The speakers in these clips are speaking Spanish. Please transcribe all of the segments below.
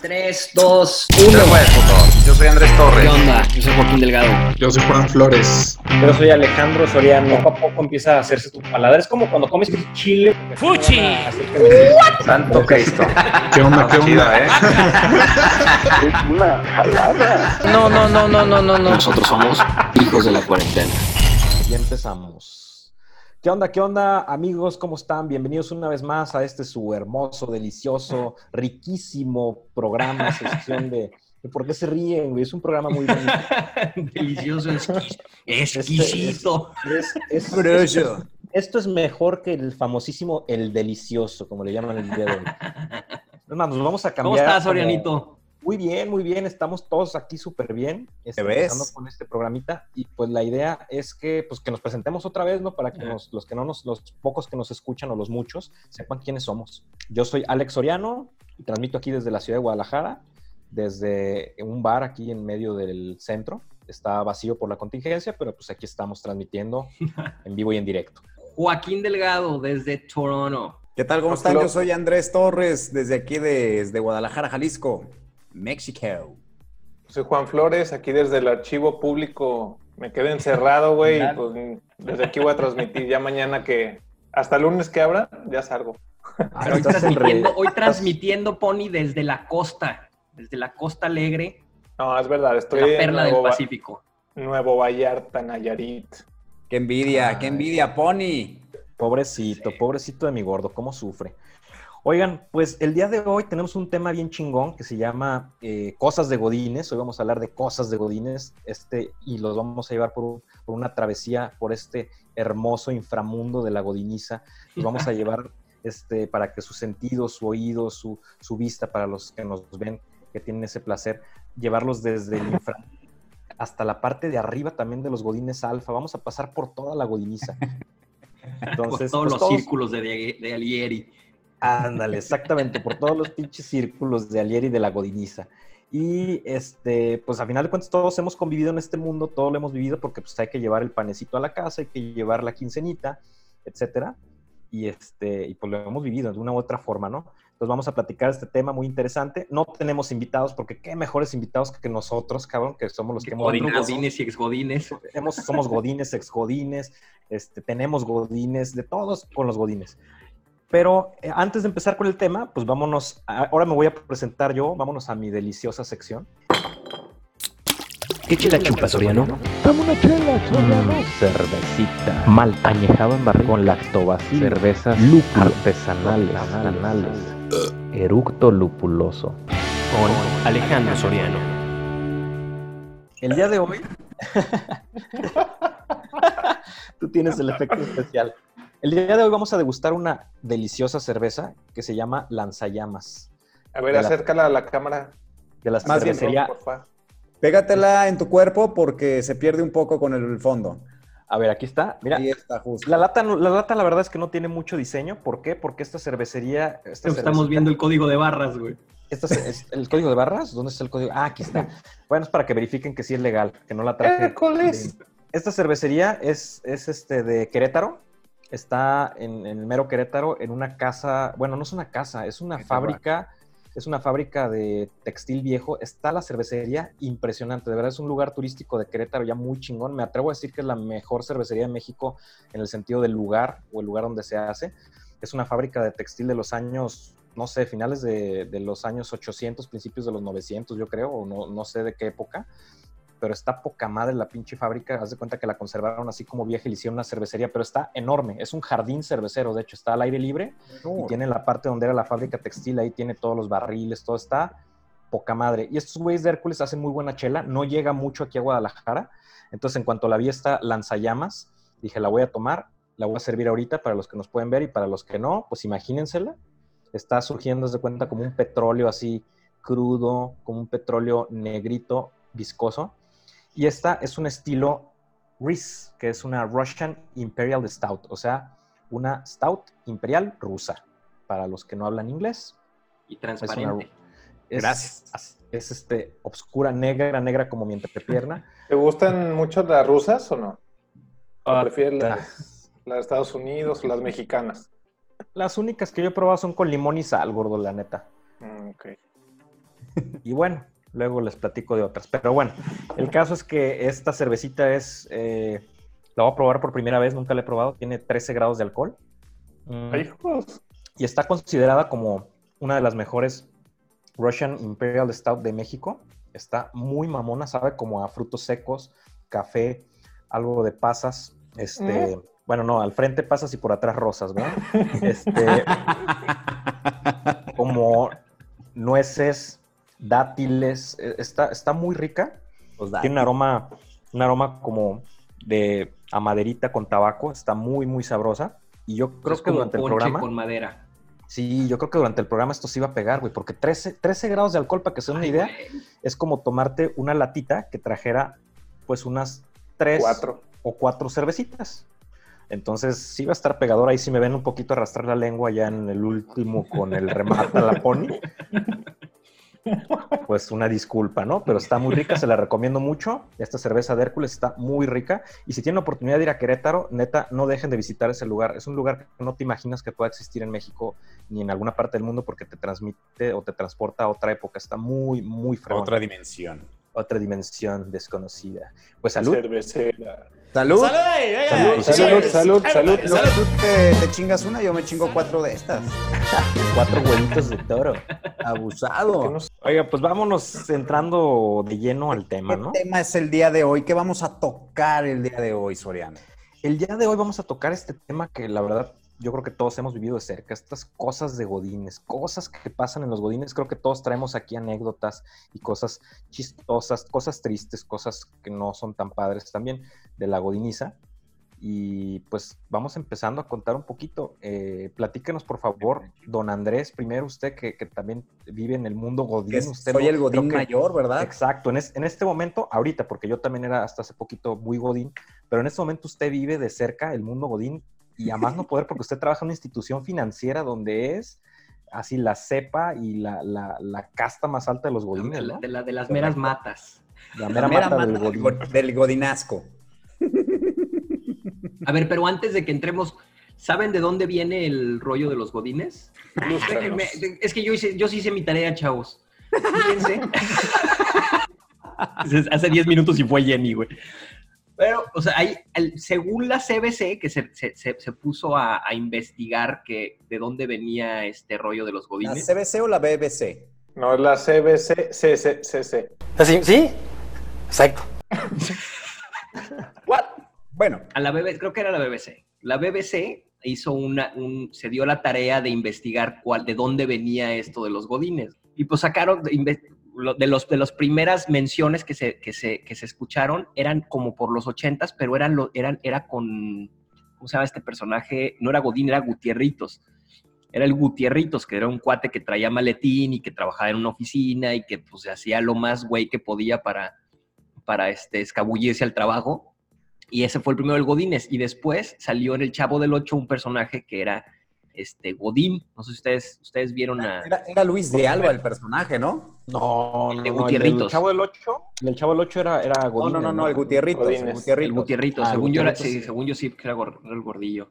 3, 2, 1. Yo soy Andrés Torres. ¿Qué onda? Yo soy Joaquín Delgado. Yo soy Juan Flores. Yo soy Alejandro Soriano. Poco a poco empieza a hacerse tu paladar. Es como cuando comes chile. ¡Fuchi! Santo Cristo. ¿Qué onda? ¿Qué onda? ¿eh? No, no, no, no, no, no, no. Nosotros somos hijos de la cuarentena. Y empezamos. ¿Qué onda? ¿Qué onda, amigos? ¿Cómo están? Bienvenidos una vez más a este su hermoso, delicioso, riquísimo programa, sección de, de ¿Por qué se ríen, güey? Es un programa muy bonito. Delicioso, exquis- exquisito. Es- es- Esto es mejor que el famosísimo El Delicioso, como le llaman el día de hoy. Es más, nos vamos a ¿Cómo cambiar. estás, como- Orianito? Muy bien, muy bien. Estamos todos aquí súper bien. este, ¿Te ves? empezando con este programita. Y pues la idea es que, pues, que nos presentemos otra vez, ¿no? Para que nos- los que no nos, los pocos que nos escuchan o los muchos, sepan quiénes somos. Yo soy Alex Soriano y transmito aquí desde la ciudad de Guadalajara, desde un bar aquí en medio del centro. Está vacío por la contingencia, pero pues aquí estamos transmitiendo en vivo y en directo. Joaquín Delgado, desde Toronto. ¿Qué tal? ¿Cómo están? Yo soy Andrés Torres, desde aquí, desde Guadalajara, Jalisco, México. Soy Juan Flores, aquí desde el archivo público. Me quedé encerrado, güey. y Pues, desde aquí voy a transmitir ya mañana que hasta el lunes que abra, ya salgo. Pero hoy en transmitiendo, hoy estás- transmitiendo, Pony, desde la costa. Desde la costa alegre, No, es verdad, estoy la en perla del Nuevo, Va- Pacífico. Nuevo Vallarta, Nayarit. ¡Qué envidia! ¡Qué envidia, Pony! Pobrecito, pobrecito de mi gordo, cómo sufre. Oigan, pues el día de hoy tenemos un tema bien chingón que se llama eh, Cosas de Godines. Hoy vamos a hablar de cosas de Godines este, y los vamos a llevar por, un- por una travesía por este hermoso inframundo de la Godiniza. Los vamos a llevar este, para que su sentido, su oído, su, su vista, para los que nos ven, que tienen ese placer, llevarlos desde el infra hasta la parte de arriba también de los Godines Alfa. Vamos a pasar por toda la Godiniza. Entonces, por todos pues, los círculos de, de Alieri. Ándale, exactamente, por todos los pinches círculos de Alieri de la Godiniza. Y este, pues a final de cuentas todos hemos convivido en este mundo, todo lo hemos vivido porque pues hay que llevar el panecito a la casa, hay que llevar la quincenita, etcétera. Y este, y pues lo hemos vivido de una u otra forma, ¿no? Entonces vamos a platicar este tema muy interesante. No tenemos invitados porque qué mejores invitados que nosotros, cabrón, que somos los que hemos Godines y exgodines. somos godines, ex godines, este, tenemos godines, de todos con los godines. Pero eh, antes de empezar con el tema, pues vámonos, a- ahora me voy a presentar yo, vámonos a mi deliciosa sección. ¿Qué chela chupas, Oriano? cervecita. Malta añejado en barril. Con cervezas artesanales. Anales eructo lupuloso. Con Alejandro Soriano. El día de hoy, tú tienes el efecto especial. El día de hoy vamos a degustar una deliciosa cerveza que se llama Lanzallamas, A ver, la- acércala a la cámara. de la Más bien, cervecería. favor. Pégatela en tu cuerpo porque se pierde un poco con el fondo. A ver, aquí está. Mira, Ahí está, justo. La lata, la lata, la verdad es que no tiene mucho diseño. ¿Por qué? Porque esta cervecería. Esta Estamos viendo el código de barras, güey. esta es- es el código de barras. ¿Dónde está el código? Ah, aquí está. Bueno, es para que verifiquen que sí es legal, que no la traje. Hércules. Esta cervecería es, es este de Querétaro. Está en, en el mero Querétaro, en una casa. Bueno, no es una casa, es una fábrica. Es una fábrica de textil viejo. Está la cervecería impresionante. De verdad es un lugar turístico de Querétaro ya muy chingón. Me atrevo a decir que es la mejor cervecería de México en el sentido del lugar o el lugar donde se hace. Es una fábrica de textil de los años, no sé, finales de, de los años 800, principios de los 900, yo creo, o no, no sé de qué época. Pero está poca madre la pinche fábrica. Haz de cuenta que la conservaron así como vieja y le hicieron una cervecería, pero está enorme. Es un jardín cervecero, de hecho, está al aire libre y tiene la parte donde era la fábrica textil, ahí tiene todos los barriles, todo está poca madre. Y estos güeyes de Hércules hacen muy buena chela, no llega mucho aquí a Guadalajara. Entonces, en cuanto la vi esta lanzallamas, dije, la voy a tomar, la voy a servir ahorita para los que nos pueden ver y para los que no, pues imagínensela. Está surgiendo, de cuenta, como un petróleo así crudo, como un petróleo negrito, viscoso. Y esta es un estilo RIS, que es una Russian Imperial Stout, o sea, una Stout imperial rusa, para los que no hablan inglés. Y transparente. Es, Gracias. Es este, obscura, negra, negra como mi entrepierna. ¿Te gustan mucho las rusas o no? ¿O Ah, prefieres las, las de Estados Unidos o las mexicanas? Las únicas que yo he probado son con limón y sal, gordo, la neta. Mm, ok. Y bueno, luego les platico de otras. Pero bueno, el caso es que esta cervecita es, eh, la voy a probar por primera vez, nunca la he probado, tiene 13 grados de alcohol. Mm, y está considerada como una de las mejores Russian Imperial Stout de México. Está muy mamona, sabe como a frutos secos, café, algo de pasas. Este, bueno, no, al frente pasas y por atrás rosas, ¿verdad? Este, como nueces, dátiles. eh, Está, está muy rica. Los Tiene un aroma, un aroma como de a maderita con tabaco. Está muy, muy sabrosa. Y yo creo Es que como durante el programa. con madera. Sí, yo creo que durante el programa esto se iba a pegar, güey, porque 13, 13 grados de alcohol, para que se den una Ay, idea, güey. es como tomarte una latita que trajera, pues, unas tres Cuatro. o cuatro cervecitas. Entonces, sí va a estar pegador. Ahí si me ven un poquito arrastrar la lengua ya en el último con el remate a la pony. Pues una disculpa, ¿no? Pero está muy rica, se la recomiendo mucho. Esta cerveza de Hércules está muy rica. Y si tienen oportunidad de ir a Querétaro, neta, no dejen de visitar ese lugar. Es un lugar que no te imaginas que pueda existir en México ni en alguna parte del mundo porque te transmite o te transporta a otra época. Está muy, muy fregón. Otra dimensión. otra dimensión desconocida. Pues salud. Cervecera. Salud. Salud, salud, salud, salud. Lo que tú te, te chingas una, yo me chingo cuatro de estas. Cuatro huevitos de toro. Abusado. Oiga, pues vámonos entrando de lleno al tema, ¿Qué ¿no? tema es el día de hoy? ¿Qué vamos a tocar el día de hoy, Soriano? El día de hoy vamos a tocar este tema que la verdad yo creo que todos hemos vivido de cerca, estas cosas de godines, cosas que pasan en los godines, creo que todos traemos aquí anécdotas y cosas chistosas, cosas tristes, cosas que no son tan padres también de la godiniza. Y pues vamos empezando a contar un poquito. Eh, platíquenos, por favor, don Andrés, primero usted que, que también vive en el mundo godín. Que usted soy no- el godín que- mayor, ¿verdad? Exacto, en, es- en este momento, ahorita, porque yo también era hasta hace poquito muy godín, pero en este momento usted vive de cerca el mundo godín y a más no poder porque usted trabaja en una institución financiera donde es así la cepa y la, la- la casta más alta de los godines, de, la- ¿no? de la- de las meras matas. La La mera mera mata del mata del, godín. go- del godinasco. A ver, pero antes de que entremos, ¿saben de dónde viene el rollo de los godines? Déjenme- es que yo, hice, yo sí hice mi tarea, chavos. Fíjense. Hace 10 minutos y fue Jenny, güey. Pero, o sea, hay, el- según la CBC, que se, se- se- se puso a, a investigar que, de dónde venía este rollo de los ¿La godines. CBC o la BBC? No, es la CBC, CCCC. ¿Así? ¿Sí? Exacto. Bueno, A la BBC, creo que era la BBC. La BBC hizo una, un, se dio la tarea de investigar cuál, de dónde venía esto de los godines. Y pues sacaron, de, los de las primeras menciones que se, que, se, que se escucharon, eran como por los ochentas, pero eran, lo, eran era con, ¿cómo se llama este personaje? No era Godín, era Gutierritos. Era el Gutierritos, que era un cuate que traía maletín y que trabajaba en una oficina y que pues hacía lo más güey que podía para, para este, escabullirse al trabajo. Y ese fue el primero del Godines. Y después salió en El Chavo del Ocho un personaje que era este Godín. No sé si ustedes, ustedes vieron a... era, era Luis de Alba el personaje, ¿no? No, El de. Chavo del 8, el Chavo del 8 era, era No, godín. no, no, no, el Gutierritos. El. Gutierritos. El Gutierrito, Ah, según, yo era- sí, según yo sí, que era, el gordillo.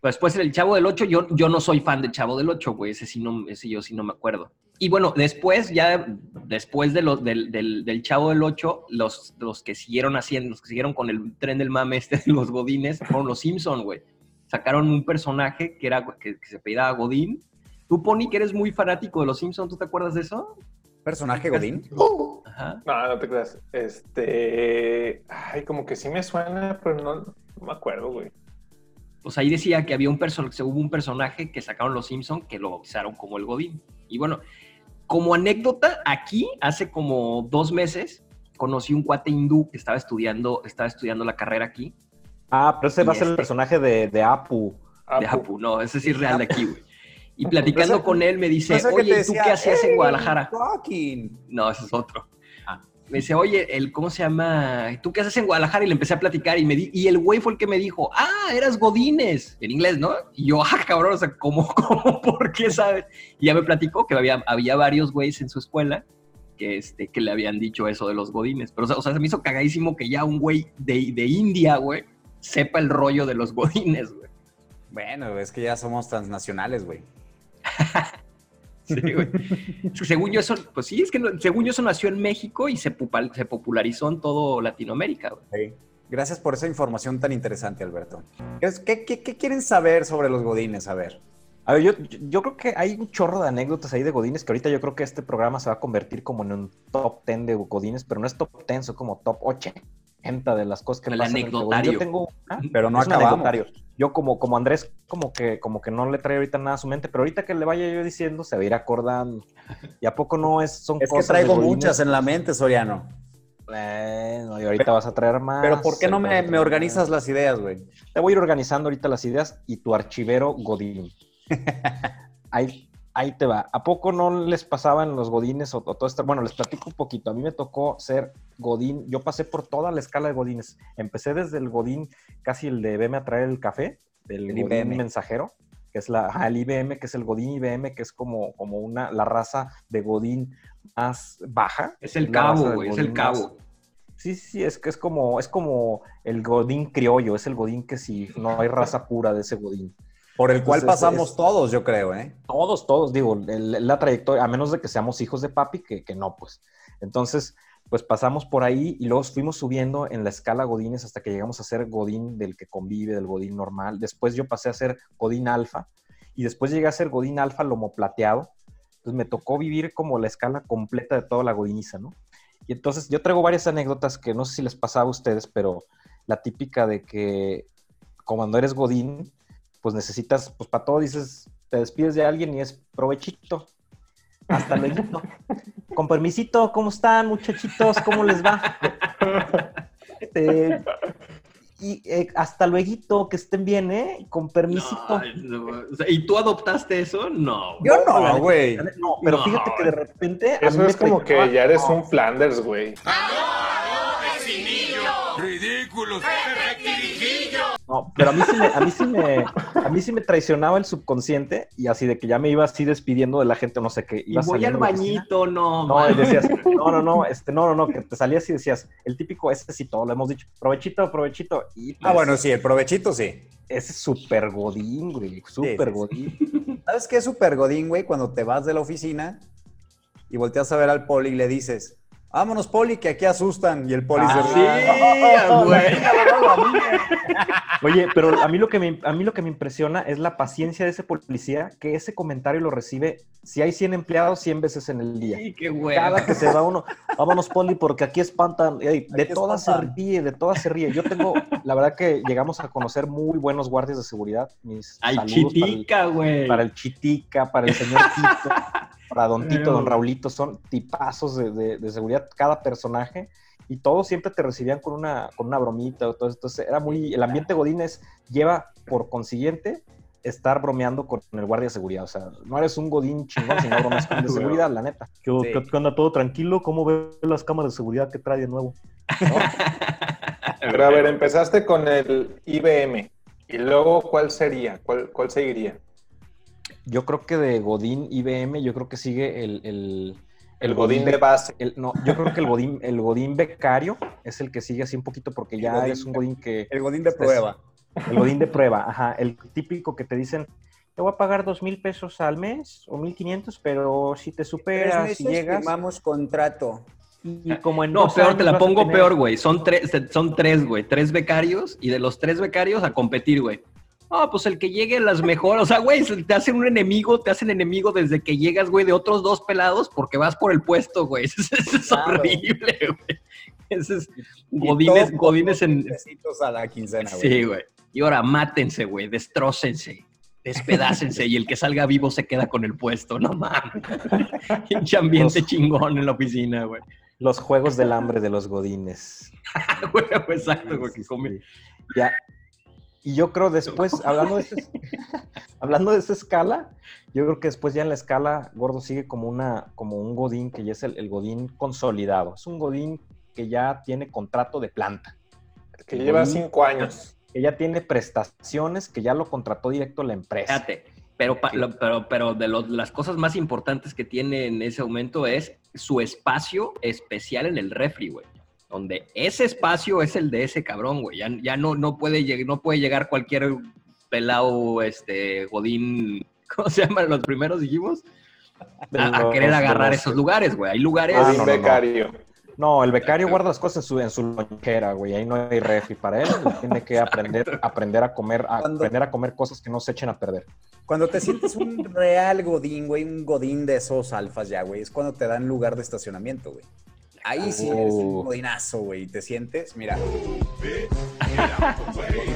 Pues después el Chavo del 8, yo, yo no soy fan del Chavo del 8, güey, ese sí no, ese yo sí no me acuerdo. Y bueno, después, ya después de los, del, del, del Chavo del 8, los, los que siguieron haciendo, los que siguieron con el tren del mame este de los Godines, fueron los Simpson, güey. Sacaron un personaje que era que, que se pedía Godín. Tú, Pony, que eres muy fanático de los Simpson, ¿tú te acuerdas de eso? Personaje Godín. Ajá. No, no te creas. Este. Ay, como que sí me suena, pero no, no me acuerdo, güey. pues ahí decía que había un personaje, hubo un personaje que sacaron los Simpson que lo bautizaron como el Godín. Y bueno, como anécdota, aquí hace como dos meses conocí un cuate hindú que estaba estudiando, estaba estudiando la carrera aquí, Ah, pero ese va a ser el este- personaje de, de Apu. De pu- Apu, no, ese sí es real de aquí, güey. Y platicando con él me dice, oye, ¿y tú decía, qué hacías en "Hey, Guadalajara? fucking". No, ese es otro. Ah. Me dice, oye, el, ¿cómo se llama? ¿Tú qué haces en Guadalajara? Y le empecé a platicar y me di, y el güey fue el que me dijo, ah, eras Godines, en inglés, ¿no? Y yo, ah, cabrón, o sea, ¿cómo, cómo, por qué sabes? Y ya me platicó que había, había varios güeyes en su escuela que, este, que le habían dicho eso de los Godines. Pero, o sea, o sea, se me hizo cagadísimo que ya un güey de, de India, güey, sepa el rollo de los Godines, güey. Bueno, es que ya somos transnacionales, güey. Sí, güey. Según yo eso, pues sí, es que no- según yo eso nació en México y se, pupal- se popularizó en todo Latinoamérica, güey. Sí. Gracias por esa información tan interesante, Alberto. ¿Qué, qué- qué- qué quieren saber sobre los godines? A ver. A ver, yo creo que hay un chorro de anécdotas ahí de Godines que ahorita yo creo que este programa se va a convertir como en un top 10 de Godines, pero no es top 10, son como top 80 de las cosas que El pasan. anecdotario. Yo tengo una, Pero no es acabamos. anecdotario. Yo como, como Andrés, como que, como que no le trae ahorita nada a su mente, pero ahorita que le vaya yo diciendo, se va a ir acordando. ¿Y a poco no es, son Es que cosas de traigo muchas en la mente, Soriano. Bueno, y ahorita vas a traer más. Pero ¿por qué no me, organizas las ideas, güey? Te voy a ir organizando ahorita las ideas y tu archivero Godín. ahí, ahí te va. ¿A poco no les pasaban los Godines o, o todo esto? Bueno, les platico un poquito. A mí me tocó ser Godín. Yo pasé por toda la escala de Godines. Empecé desde el Godín, casi el de veme a traer el café, del El Godín IBM. mensajero, que es la, el IBM, que es el Godín IBM, que es como, como una, la raza de Godín más baja. Es el cabo, güey, es el más- cabo. Sí, sí, sí, es que es como, es como el Godín criollo, es el Godín que si no hay raza pura de ese Godín. Por el cual pasamos es- todos, yo creo, ¿eh? Todos, todos, digo, el- la trayectoria, a menos de que seamos hijos de papi, que, que no, pues. Entonces, pues pasamos por ahí y luego fuimos subiendo en la escala Godines hasta que llegamos a ser Godín del que convive, del Godín normal. Después yo pasé a ser Godín alfa y después llegué a ser Godín alfa lomo plateado. Entonces me tocó vivir como la escala completa de toda la Godiniza, ¿no? Y entonces yo traigo varias anécdotas que no sé si les pasaba a ustedes, pero la típica de que como cuando eres Godín, pues necesitas, pues para todo dices, te despides de alguien y es provechito. Hasta luego. Con permisito, ¿cómo están, muchachitos? ¿Cómo les va? Este, y eh, hasta luego, que estén bien, ¿eh? Con permisito. No, no, o sea, ¿Y tú adoptaste eso? No. güey. Yo no, güey. No, pero No. fíjate que de repente. a Eso me es como que ya eres no, un Flanders, güey. No, pero a mí sí me, a mí sí me, a mí sí me traicionaba el subconsciente y así de que ya me iba así despidiendo de la gente, no sé qué. Y iba voy al bañito, no. No, y decías, no, no, no, este, no, no, no, que te salías y decías, el típico ese sí, todo lo hemos dicho, provechito, provechito. Y Ah, pues, bueno, sí, el provechito sí. Ese es súper godín, güey, súper sí, godín. ¿Sabes qué es súper godín, güey? Cuando te vas de la oficina y volteas a ver al poli y le dices, vámonos, poli, que aquí asustan. Y el poli Ah, se Sí, ríe. güey. Oye, pero a mí, lo que me, a mí lo que me impresiona es la paciencia de ese policía, que ese comentario lo recibe, si hay 100 empleados, 100 veces en el día. Sí, qué güey. Cada que se va uno, vámonos, Poli, porque aquí espantan. Ey, de Aquí todas se ríe, de todas se ríe. Yo tengo, la verdad que llegamos a conocer muy buenos guardias de seguridad. Mis Al chitica, güey. para el Chitica, para el señor Tito, para Don Tito, Don Eh, Raulito, son tipazos de, de- de seguridad cada personaje y todos siempre te recibían con una, con una bromita o todo esto. Entonces era muy, el ambiente Godínez lleva por consiguiente estar bromeando con el guardia de seguridad. O sea, no eres un Godín chingón si no bromeas con el de seguridad, la neta. ¿Qué, Sí. qué onda todo tranquilo? ¿Cómo ves las cámaras de seguridad que trae de nuevo? Pero a ver, empezaste con el IBM. Y luego, ¿cuál sería? ¿Cuál, cuál seguiría? Yo creo que de Godín IBM, yo creo que sigue el, el, El Godín de base. El- no, yo creo que el Godín, el Godín becario es el que sigue así un poquito porque ya Godín es un Godín que... El godín de prueba. El Godín de prueba, ajá. El típico que te dicen, te voy a pagar dos mil pesos al mes o mil quinientos, pero si te superas, si llegas... firmamos contrato. Y como en No, peor, te la pongo tener- peor, güey. Son tres, son tres, güey. Tres becarios y de los tres becarios a competir, güey. No, pues el que llegue a las mejores. O sea, güey, se- te hacen un enemigo, te hacen enemigo desde que llegas, güey, de otros dos pelados porque vas por el puesto, güey. Eso, es- eso es Claro. horrible, güey. Ese es Godines, Godines en. a la quincena, güey. Sí, güey. Y ahora mátense, güey, destrócense, despedácense y el que salga vivo se queda con el puesto, no mames. Pinche ambiente Los- chingón en la oficina, güey. Los juegos del hambre de los Godines. Güey, Exacto, güey, que come. Ya. Y yo creo después, hablando de, ese- hablando de esa escala, yo creo que después ya en la escala, Gordo sigue como, una, como un Godín que ya es el, el Godín consolidado. Es un Godín que ya tiene contrato de planta. Que El lleva Godín cinco años. Que ya tiene prestaciones, que ya lo contrató directo la empresa. Fíjate, pero, pa- lo- pero, pero de los- las cosas más importantes que tiene en ese momento es su espacio especial en el refri, güey. Donde ese espacio es el de ese cabrón, güey. Ya, ya no, no, puede lleg- no puede llegar cualquier pelado, este, Godín, ¿cómo se llaman los primeros, dijimos? a, a querer agarrar esos lugares, güey. Hay lugares. Ah, no, becario. No, el becario guarda las cosas en su, en su lonchera, güey. Ahí no hay refri para él. Tiene que aprender, aprender a comer, a Cuando- aprender a comer cosas que no se echen a perder. Cuando te sientes un real godín, güey, un godín de esos alfas ya, güey, es cuando te dan lugar de estacionamiento, güey. Ahí sí eres un Uh. godinazo, güey, y te sientes, mira.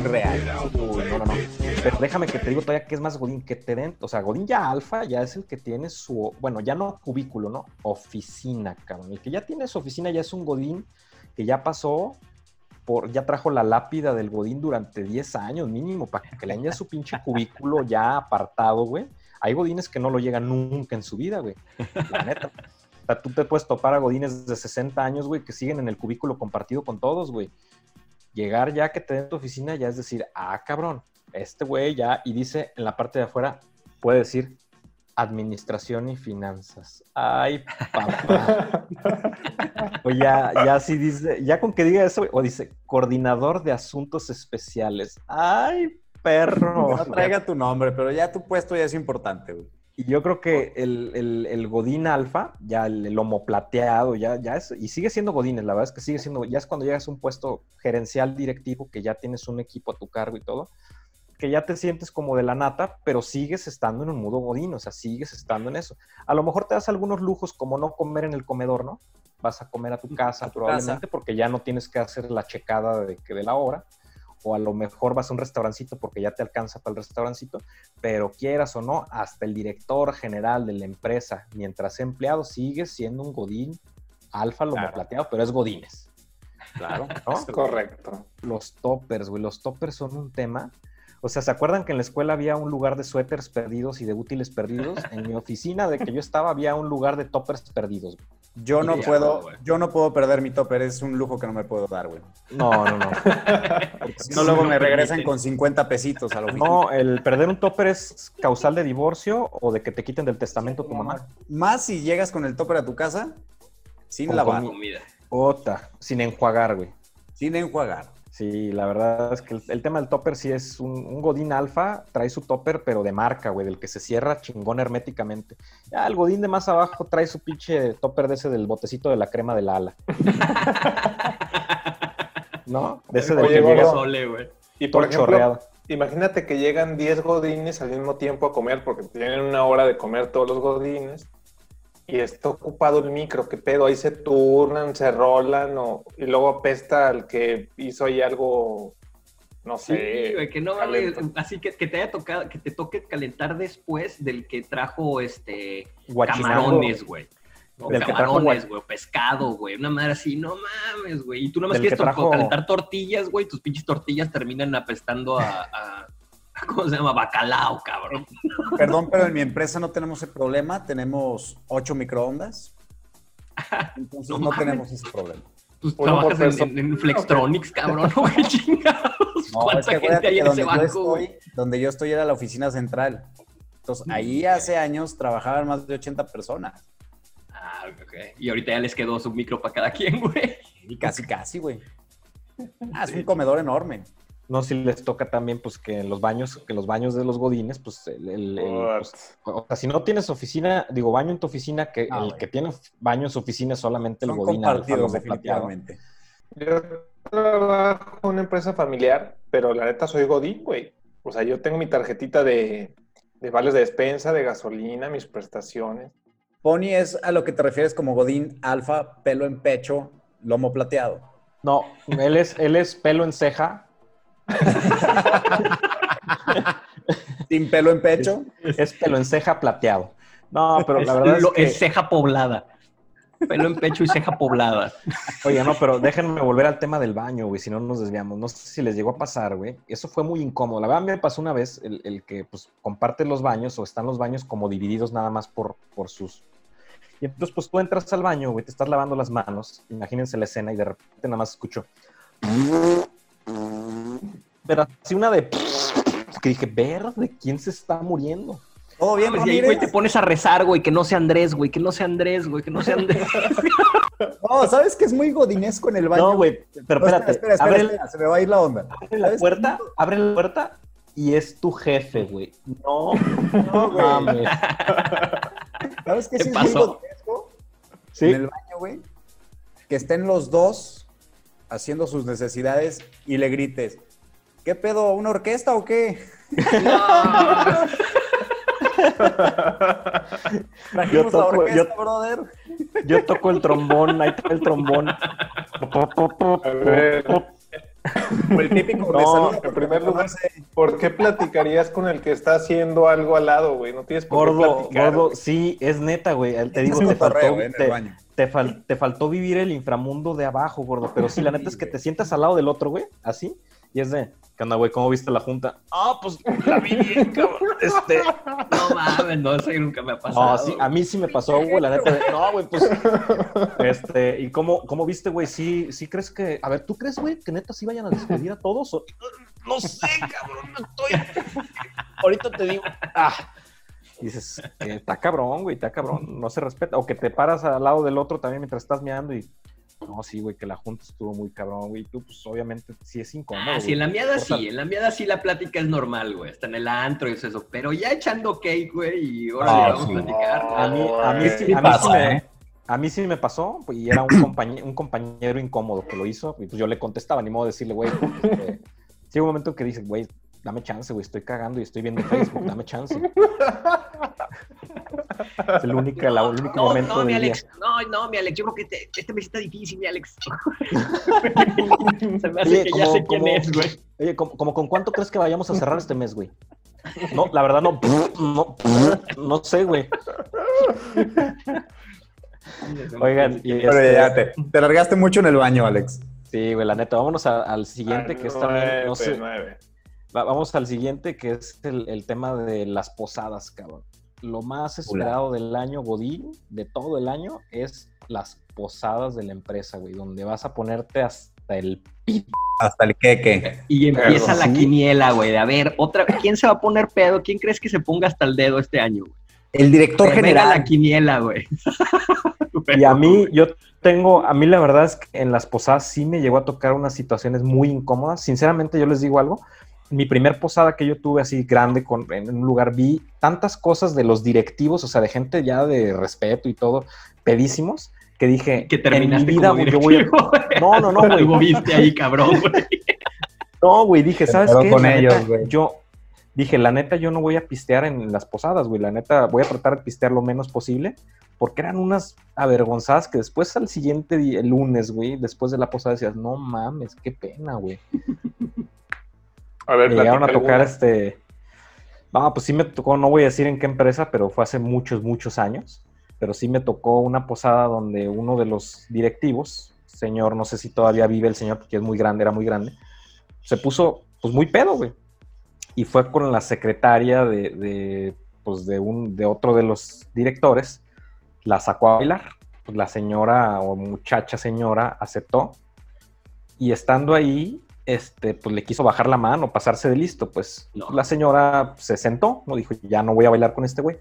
real. Uy, no, no, no. Pero déjame que te digo todavía que es más Godín que te den. O sea, Godín ya alfa ya es el que tiene su, bueno, ya no cubículo, ¿no? Oficina, cabrón. El que ya tiene su oficina ya es un Godín que ya pasó por, ya trajo la lápida del Godín durante 10 años mínimo, para que le ya su pinche cubículo ya apartado, güey. Hay Godines que no lo llegan nunca en su vida, güey. La neta. O sea, tú te puedes topar a Godines de 60 años, güey, que siguen en el cubículo compartido con todos, güey. Llegar ya que te den tu oficina ya es decir, ah, cabrón, este güey ya, y dice en la parte de afuera, puede decir administración y finanzas. Ay, papá. o ya, ya sí dice, ya con que diga eso, güey, o dice coordinador de asuntos especiales. Ay, perro. No traiga tu nombre, pero ya tu puesto ya es importante, güey. Y yo creo que el, el, el Godín Alfa, ya el, el lomo plateado, ya, ya es, y sigue siendo Godines, la verdad es que sigue siendo, ya es cuando llegas a un puesto gerencial directivo, que ya tienes un equipo a tu cargo y todo, que ya te sientes como de la nata, pero sigues estando en un mudo Godín, o sea, sigues estando en eso. A lo mejor te das algunos lujos como no comer en el comedor, ¿no? Vas a comer a tu casa A tu probablemente porque ya no tienes que hacer la checada de, que de la hora, o a lo mejor vas a un restaurancito porque ya te alcanza para el restaurancito, pero quieras o no, hasta el director general de la empresa, mientras sea empleado, sigue siendo un Godín alfa lomo Claro. plateado, pero es Godines. Claro. ¿no? Es correcto. Los toppers, güey, los toppers son un tema. O sea, ¿se acuerdan que en la escuela había un lugar de suéteres perdidos y de útiles perdidos? En mi oficina de que yo estaba había un lugar de toppers perdidos. güey. Yo no Ya, puedo, güey. yo no puedo perder mi topper, es un lujo que no me puedo dar, güey. No, no, no. Si no, luego me regresan con 50 pesitos a oficina. No, el perder un topper es causal de divorcio o de que te quiten del testamento tu mamá. Más si llegas con el topper a tu casa sin Con lavar, comi- Comida. Ota, sin enjuagar, güey. sin enjuagar. Sí, la verdad es que el, el tema del topper sí es un, un Godín alfa, trae su topper, pero de marca, güey, del que se cierra chingón herméticamente. Ya el Godín de más abajo trae su pinche topper de ese del botecito de la crema del ala. ¿No? De ese del Oye, que llega Sole, güey. Y por ejemplo, chorreado. imagínate que llegan 10 godines al mismo tiempo a comer porque tienen una hora de comer todos los godines y está ocupado el micro, ¿qué pedo? Ahí se turnan, se rolan o, y luego apesta al que hizo ahí algo, no Sí, sé. güey, que no calento. así que, que te haya tocado, que te toque calentar después del que trajo este Guachinango. camarones, güey. O Del camarones, güey, o pescado, güey. Una madre así, no mames, güey. Y tú nomás Del quieres trajo- calentar tortillas, güey. Tus pinches tortillas terminan apestando a- ¿cómo se llama? Bacalao, cabrón. Perdón, pero en mi empresa no tenemos ese problema. Tenemos ocho microondas. Entonces No tenemos ese problema. Pues trabajas en, en- en Flextronics, cabrón. ¿no? ¿Qué chingados? No, es ¿Cuánta que gente hay en ese banco, estoy, donde yo estoy era la oficina central. Entonces, ahí hace años trabajaban más de 80 personas. Ah, ok. Y ahorita ya les quedó su micro para cada quien, güey. Y casi, casi, güey. Ah, es un comedor enorme. No si les toca también, pues, que en los baños, que en los baños de los godines, pues, el, el- el- pues, o sea, si no tienes oficina, digo, baño en tu oficina, que Ah, el que tiene baño en su oficina es solamente el Son godín alfa, compartidos, lomo plateado. definitivamente. Yo trabajo en una empresa familiar, pero la neta soy godín, güey. O sea, yo tengo mi tarjetita de, de vales de despensa, de gasolina, mis prestaciones. Pony es a lo que te refieres como Godín alfa, pelo en pecho, lomo plateado. No, él es, él es pelo en ceja, Sin pelo en pecho. es pelo en ceja plateado. No, pero la Es verdad es lo- que, es ceja poblada. Pelo en pecho y ceja poblada. oye, no, pero déjenme volver al tema del baño, güey, si no nos desviamos. No sé si les llegó a pasar, güey. Eso fue muy incómodo. La verdad me pasó una vez el, el que, pues, comparte los baños o están los baños como divididos nada más por, por sus... Y entonces, pues, tú entras al baño, güey, te estás lavando las manos, imagínense la escena y de repente nada más escucho... Pero así una de... Que dije, verde, ¿quién se está muriendo? Todo bien, Pues, y ahí, güey, te pones a rezar, güey, que no sea Andrés, güey, que no sea Andrés, güey, que no sea Andrés. No, ¿sabes que es muy godinesco en el baño? No, güey, pero No, espérate, espera, espera, abre, espera, se me va a ir la onda. abre la puerta, abre la puerta y es tu jefe, güey. No, No, güey. mames. ¿Sabes qué ¿Qué sí es muy pasó? grotesco? Sí. En el baño, güey. Que estén los dos haciendo sus necesidades y le grites, ¿qué pedo? ¿Una orquesta o qué? Trajimos Yo la toco- orquesta, yo- brother. Yo toco el trombón, ahí toca el trombón. A ver. O el típico de No, en por primer lugar. ¿por qué platicarías con el que está haciendo algo al lado, güey? No tienes por qué Gordo, platicar. gordo, sí, es neta, güey. Te digo, te faltó, eh, fal- te faltó vivir el inframundo de abajo, gordo. Pero sí, la neta es que te sientas al lado del otro, güey, así. Y es de, ¿qué onda, güey? ¿Cómo viste la junta? Ah, pues la vi bien, cabrón. Este, No mames, no, eso nunca me ha pasado. no, sí, a mí sí me pasó, güey, la neta. de, No, güey, pues. Este, ¿y cómo, cómo viste, güey? Sí, sí crees que. A ver, ¿tú crees, güey, que neta sí vayan a despedir a todos? O- No sé, cabrón, no estoy. Ahorita te digo. Ah. Dices, eh, está cabrón, güey, está cabrón, no se respeta. O que te paras al lado del otro también mientras estás meando y. No, sí, güey, que la junta estuvo muy cabrón, güey. y Tú, pues, obviamente, sí es incómodo. Ah, sí, en la miada Corta- sí, en la miada sí la plática es normal, güey. Está en el antro y eso, eso. Pero ya echando cake, güey, y ahora Ah, vamos sí. a platicar. A mí, a mí, sí, Sí a mí pasa, sí me, ¿eh? a mí sí me pasó pues, y era un, compañe- un compañero incómodo que lo hizo y pues yo le contestaba, ni modo de decirle, güey, este, llega un momento que dice, güey, dame chance, güey, estoy cagando y estoy viendo Facebook, dame chance. es el único, la- el único no, momento no, mi día. Alex, no, no, mi Alex, yo creo que te- este mes está difícil, mi Alex. Se me hace Oye, que ya como- sé quién como- es, güey. Oye, ¿como, como con cuánto crees que vayamos a cerrar este mes, güey? No, la verdad no, no, no sé, güey. Oigan, y Pero este- ya te, te largaste mucho en el baño, Alex. Sí, güey, la neta. Vámonos a- al siguiente, que es también, no sé, Nueve. vamos al siguiente, que es el, el tema de las posadas, cabrón. Lo más esperado del año, Godín, de todo el año, es las posadas de la empresa, güey, donde vas a ponerte hasta el pito. Hasta el queque. Y empieza la Sí. quiniela, güey, de a ver, otra, ¿quién se va a poner pedo? ¿Quién crees que se ponga hasta el dedo este año? güey? El director Venga la general. quiniela, güey. Y a mí, yo tengo, a mí la verdad es que en las posadas sí me llegó a tocar unas situaciones muy incómodas. Sinceramente, yo les digo algo. Mi primer posada que yo tuve así grande con, en un lugar, vi tantas cosas de los directivos, o sea, de gente ya de respeto y todo, pedísimos, que dije, que en mi terminaste vida como yo voy a... No, no, no, güey. viste ahí, cabrón, güey. No, güey, dije, ¿sabes qué? con ellos, neta, güey. yo dije, la neta, yo no voy a pistear en las posadas, güey. La neta, voy a tratar de pistear lo menos posible, porque eran unas avergonzadas que después al siguiente día, el lunes, güey, después de la posada decías, no mames, qué pena, güey. A ver, Me llegaron a tocar alguna. este. No, pues sí me tocó, no voy a decir en qué empresa, pero fue hace muchos, muchos años. Pero sí me tocó una posada donde uno de los directivos, señor, no sé si todavía vive el señor, porque es muy grande, era muy grande, se puso pues muy pedo, güey. Y fue con la secretaria de, de, pues, de, un, de otro de los directores, la sacó a bailar. Pues la señora o muchacha señora aceptó. Y estando ahí, este, pues le quiso bajar la mano, pasarse de listo. Pues No. la señora se sentó, no dijo, ya no voy a bailar con este güey.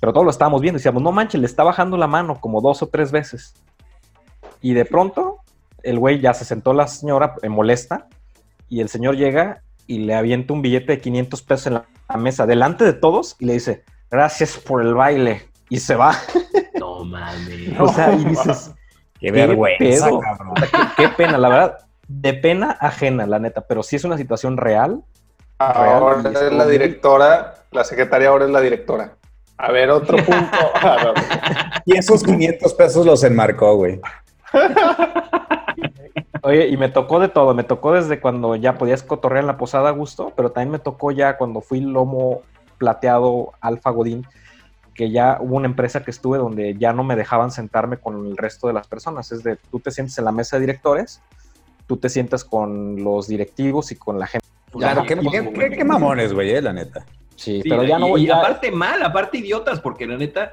Pero todos lo estábamos viendo y decíamos, no manches, le está bajando la mano como dos o tres veces. Y de pronto, el güey ya se sentó la señora eh, molesta y el señor llega y le avienta un billete de 500 pesos en la, la mesa delante de todos y le dice, gracias por el baile. Y se va. No mames. o sea, y dices, Qué Qué vergüenza, pedo. cabrón. qué, qué pena, la verdad, de pena ajena, la neta, pero sí es una situación real. Ahora real es la muy- directora, la secretaria ahora es la directora. A ver, otro punto. A ver, Y esos 500 pesos los enmarcó, güey. Oye, y me tocó de todo, me tocó desde cuando ya podías cotorrear en la posada a gusto, pero también me tocó ya cuando fui lomo plateado Alfa Godín, que ya hubo una empresa que estuve donde ya no me dejaban sentarme con el resto de las personas, es de tú te sientes en la mesa de directores, tú te sientas con los directivos y con la gente. Claro, qué, pues, qué- qué- qué mamones, güey, eh, la neta. Sí, Sí, pero ya y, no voy y ya- aparte mal, aparte idiotas, porque la neta,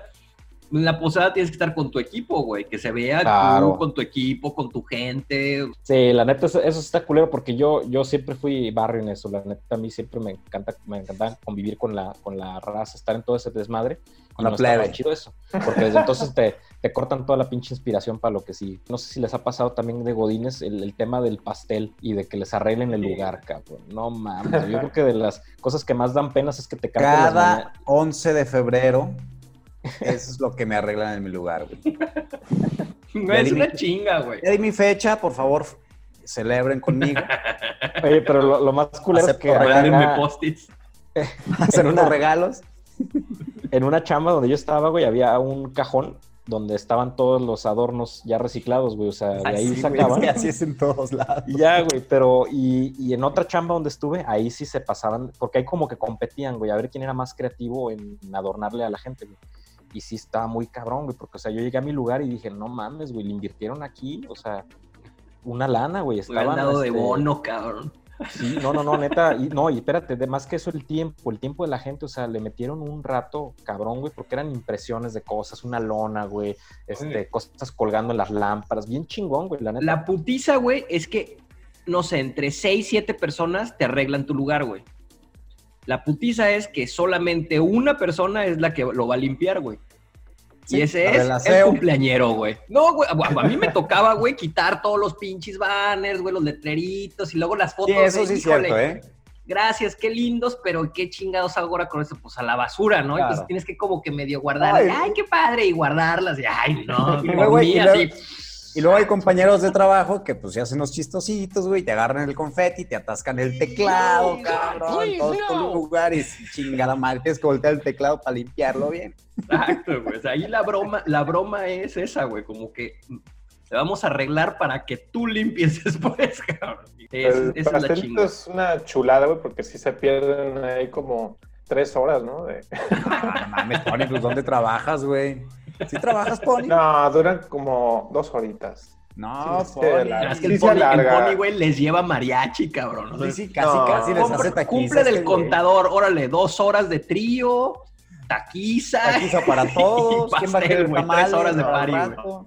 en la posada tienes que estar con tu equipo, güey, que se vea Claro. tú con tu equipo, con tu gente. Sí, la neta, eso, eso está culero porque yo, yo siempre fui barrio en eso. La neta, a mí siempre me encanta, me encantaba convivir con la, con la raza, estar en todo ese desmadre. Con Y la no plebe. chido eso. Porque desde entonces te, te cortan toda la pinche inspiración para lo que sí. No sé si les ha pasado también de Godines el, el tema del pastel y de que les arreglen el lugar, cabrón. No mames. Yo creo que de las cosas que más dan penas es que te las Cada mañanas. 11 de febrero Eso es lo que me arreglan en mi lugar, güey. Güey, es una chinga, güey. Ya di mi fecha, por favor, celebren conmigo. Oye, pero lo, lo más culero es que Regálenme post-its. Hacer unos regalos. en una chamba donde yo estaba, güey, había un cajón donde estaban todos los adornos ya reciclados, güey. O sea, de ahí Así, sacaban. así es en todos lados. Y ya, güey, pero y, y en otra chamba donde estuve, ahí sí se pasaban, porque ahí como que competían, güey, a ver quién era más creativo en adornarle a la gente, güey. Y sí estaba muy cabrón, güey, porque, o sea, yo llegué a mi lugar y dije, no mames, güey, le invirtieron aquí, o sea, una lana, güey, estaban... dado de este, bono, cabrón. Sí, no, no, no, neta, y no, y espérate, de más que eso el tiempo, el tiempo de la gente, o sea, le metieron un rato cabrón, güey, porque eran impresiones de cosas, una lona, güey, este, cosas colgando en las lámparas, bien chingón, güey, la neta. La putiza, güey, es que, no sé, entre 6, 7 personas te arreglan tu lugar, güey. La putiza es que solamente una persona es la que lo va a limpiar, güey. Sí, y ese es el cumpleañero, güey. No, güey, a, mí me tocaba, güey, quitar todos los pinches banners, güey, los letreritos y luego las Sí, fotos. eso de, sí es híjole, cierto, ¿eh? Gracias, qué lindos, pero qué chingados hago ahora con esto, pues a la basura, ¿no? Claro. Entonces tienes que como que medio guardar, Ay. ay, qué padre, y guardarlas, y ay, no, Y luego- así. Y luego hay compañeros de trabajo que pues se hacen los chistositos, güey, te agarran el confeti, te atascan el teclado, cabrón, en todo tu lugar y chingada madre, tienes que voltear el teclado para limpiarlo bien. Exacto, güey. O sea, ahí la broma, la broma es esa, güey. Como que te vamos a arreglar para que tú limpies después, cabrón. Es- el esa es la pastelito chinga. es una chulada, güey, porque sí se pierden ahí como tres horas, ¿no? De- Ah, no mames, pues ¿dónde trabajas, güey? ¿Sí trabajas, Pony? No, duran como dos horitas. No, Sí, sí, Pony. Es que sí el se Pony, el alarga. Pony, güey, les lleva mariachi, cabrón. O sea, Sí, sí, casi, No. casi les compra- hace taquiza. cumple del contador, órale, dos horas de trío, taquiza. Taquiza para todos. Y ¿Quién va a querer güey, tres horas de al party, güey. rato?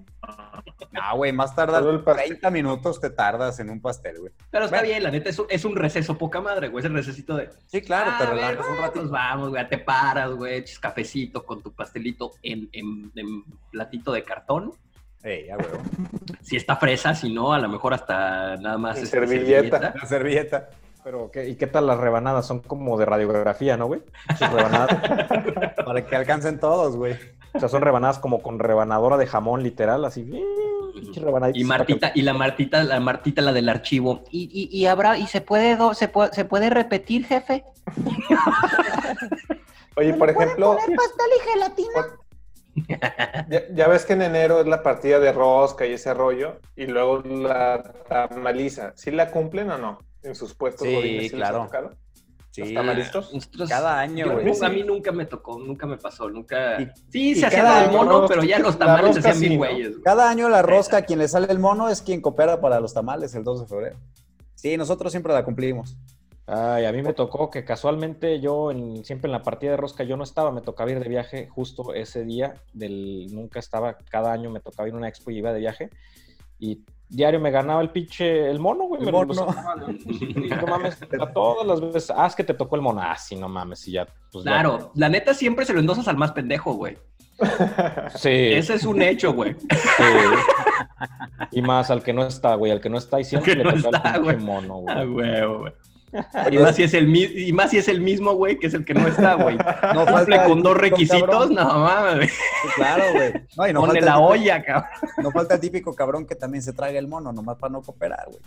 No, güey, más tardas Todo el pastel. 30 minutos te tardas en un pastel, güey. Pero está Bueno. bien, la neta, es un, es un receso poca madre, güey. Es el recesito de. Sí, claro, "Ah, te ver, un Pues ratito. vamos, güey, te paras, güey, echas cafecito con tu pastelito en, en- en platito de cartón. Ey, ya, güey. Si está fresa, si no, a lo mejor hasta nada más. En este, servilleta. La servilleta. Pero, ¿qué- ¿y qué tal las rebanadas? Son como de radiografía, ¿no, güey? Sus rebanadas. Para que alcancen todos, güey. O sea, son rebanadas como con rebanadora de jamón, literal, así. Y Martita, y la Martita, la Martita, la del archivo. Y, y, y habrá, y se puede, do- se puede, se puede repetir, jefe. Oye, por ejemplo, pastel y gelatina? ya, ya ves que en enero es la partida de rosca y ese rollo, y luego la tamaliza. ¿Sí la cumplen o no? En sus puestos Sí, godines, ha claro. Sí. ¿Los tamalistos? Nosotros- Cada año, yo güey. A mí nunca me tocó, nunca me pasó, nunca. Y- sí, y se hacía año- mono, pero ya los tamales se hacían bien güeyes. güey. Cada año la rosca, quien le sale el mono, es quien coopera para los tamales el 2 de febrero. Sí, nosotros siempre la cumplimos. Ay, a mí me tocó que casualmente yo en- siempre en la partida de rosca yo no estaba, me tocaba ir de viaje justo ese día del nunca estaba, cada año me tocaba ir a una expo y iba de viaje y diario me ganaba el pinche el mono, güey, El me lo mono. ¿no? Y no mames, a todas las veces, ah, es que te tocó el mono, ah, sí, no mames, y ya, pues ya. Claro, la neta siempre se lo endosas al más pendejo, güey. Sí, Ese es un hecho, güey. sí. Y más al que no está, güey, al que no está y siempre le no toca el pinche güey. mono, Ah, güey, güey. Y más, si es el, y más si es el mismo, güey, que es el que no está, güey. No Cumple falta con dos requisitos, no mames, claro, güey. No, y no Pone falta, la olla, cabrón. no falta el típico cabrón que también se traga el mono, nomás para no cooperar, güey.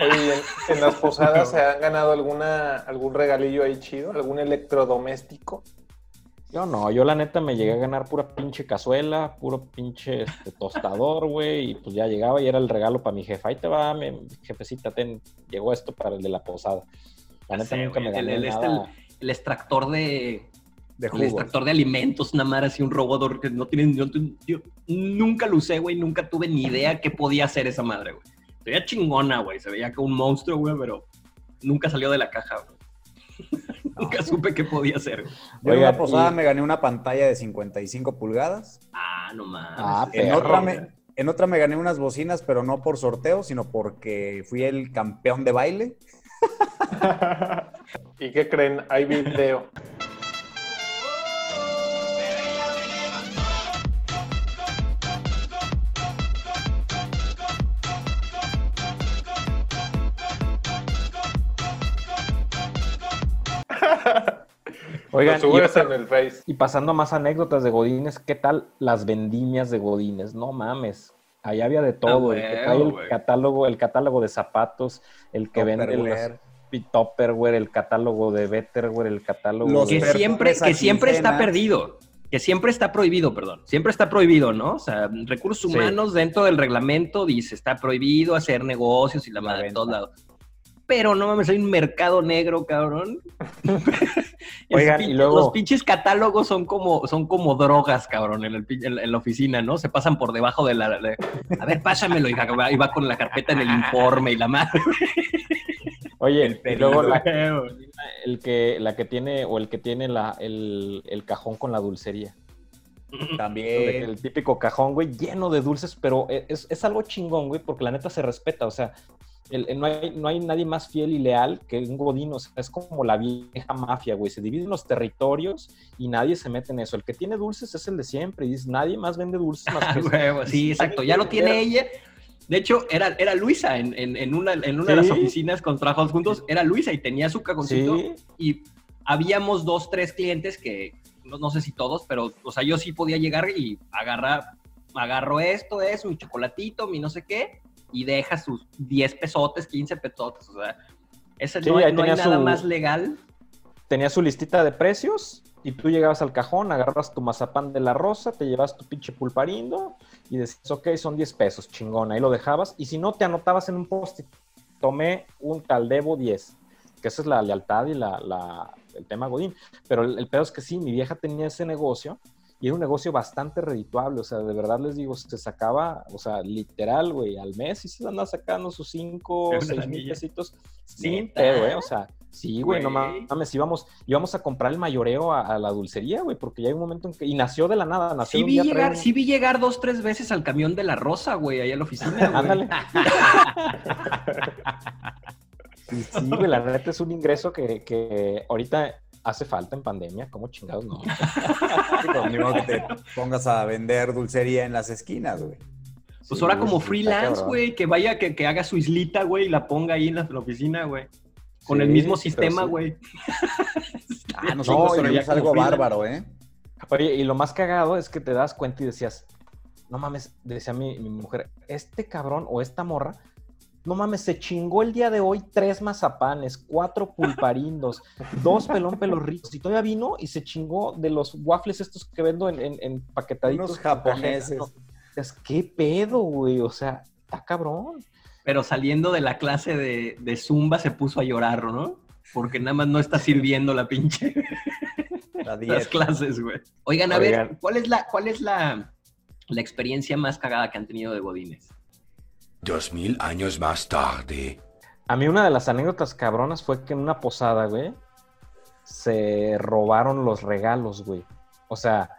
Oye, ¿en, en las posadas se han ganado alguna, algún regalillo ahí chido? ¿Algún electrodoméstico? Yo no, yo la neta me llegué a ganar pura pinche cazuela, puro pinche este, tostador, güey, y pues ya llegaba y era el regalo para mi jefa. Ahí te va, mi jefecita, ten, llegó esto para el de la posada. La neta nunca güey, me el- gané el- este, nada. El extractor de, De el extractor de alimentos, una madre así, un robot que no tienen, no yo nunca lo usé, güey, nunca tuve ni idea qué podía hacer esa madre, güey. Se veía chingona, güey, se veía como un monstruo, güey, pero nunca salió de la caja, güey. Nunca supe qué podía hacer. Yo en una posada y- me gané una pantalla de 55 pulgadas. Ah, no mames. Ah, En otra, me, en otra me gané unas bocinas, pero no por sorteo, sino porque fui el campeón de baile. ¿Y qué creen? Hay video. Oigan, y, en el Face. y pasando a más anécdotas de Godines, ¿qué tal las vendimias de Godines? No mames. Ahí había de todo. el que huevo, trae el güey. catálogo, el catálogo de zapatos, el que vende los Tupperware, el catálogo de Betterware, el catálogo Los que de... siempre, que siempre está perdido. Que siempre está prohibido, perdón. Siempre está prohibido, ¿no? O sea, recursos Sí. humanos dentro del reglamento dice está prohibido hacer negocios y la La madre en venta. todos lados. Pero no mames, hay un mercado negro, cabrón. Oigan, y luego- Los pinches catálogos son como, son como drogas, cabrón, en, el en la- en la oficina, ¿no? Se pasan por debajo de la... de- a ver, pásamelo, hija. Y va con la carpeta en el informe y la madre. Oye, y luego la, Huevo. el que, la que tiene, o el que tiene la, el, el cajón con la dulcería. También. El típico cajón, güey, lleno de dulces, pero es, es algo chingón, güey, porque la neta se respeta, o sea, el- el- no, hay, no hay nadie más fiel y leal que un godín, o sea, es como la vieja mafia, güey, se dividen los territorios y nadie se mete en eso. El que tiene dulces es el de siempre, y dices, nadie más vende dulces más que Huevo, sí, exacto. Ya lo tiene ella. De hecho, era, era Luisa en, en- en una, en una de las oficinas con trabajos juntos. Era Luisa y tenía su cajoncito. Sí, Y habíamos dos, tres clientes que, no, no sé si todos, pero, o sea, yo sí podía llegar y agarrar, agarro esto, eso, mi chocolatito, mi no sé qué, y deja sus 10 pesotes, 15 pesotes. O sea, ese Sí, no, hay- no hay nada su- más legal. tenía su listita de precios y tú llegabas al cajón, agarras tu mazapán de la rosa, te llevas tu pinche pulparindo y decías, ok, son 10 pesos, chingón, ahí lo dejabas. Y si no, te anotabas en un post tomé un caldebo 10, que esa es la lealtad y la, la- el tema Godín. Pero el, el pedo es que sí, mi vieja tenía ese negocio y era un negocio bastante redituable, o sea, de verdad les digo, se sacaba, o sea, literal, güey, al mes y se andaba sacando sus 5 Una 6 mil pesitos sin pedo, ¿eh? O sea, sí, güey, no mames, íbamos, íbamos a comprar el mayoreo a, a la dulcería, güey, porque ya hay un momento en que, y nació de la nada, nació Sí de un vi, día llegar, un- sí vi llegar dos, tres veces al camión de la rosa, güey, ahí a la oficina. Ándale. Sí, güey, la neta es un ingreso que, que ahorita hace falta en pandemia, ¿cómo chingados no? Sí, pues, que te pongas a vender dulcería en las esquinas, güey. Pues Sí, ahora como sí, freelance, güey, que vaya, que, que haga su islita, güey, y la ponga ahí en la, en la oficina, güey. Con Sí, el mismo sistema, sí. güey. Ah, nosotros No, tenemos algo freelance. bárbaro, ¿eh? Oye, y lo más cagado es que te das cuenta y decías, no mames, decía mi, mi mujer, este cabrón o esta morra, no mames, se chingó el día de hoy tres mazapanes, cuatro pulparindos, dos pelón pelos ricos, y todavía vino y se chingó de los waffles estos que vendo en, en, en paquetaditos. Unos japoneses. Es qué pedo, güey, o sea, está cabrón. Pero saliendo de la clase de, de Zumba se puso a llorar, ¿no? Porque nada más no está sirviendo la pinche La las clases, güey. Oigan, a Oigan. ver, ¿cuál es la, cuál es la, la experiencia más cagada que han tenido de Godines? Dos mil años más tarde. A mí una de las anécdotas cabronas fue que en una posada, güey, se robaron los regalos, güey. O sea,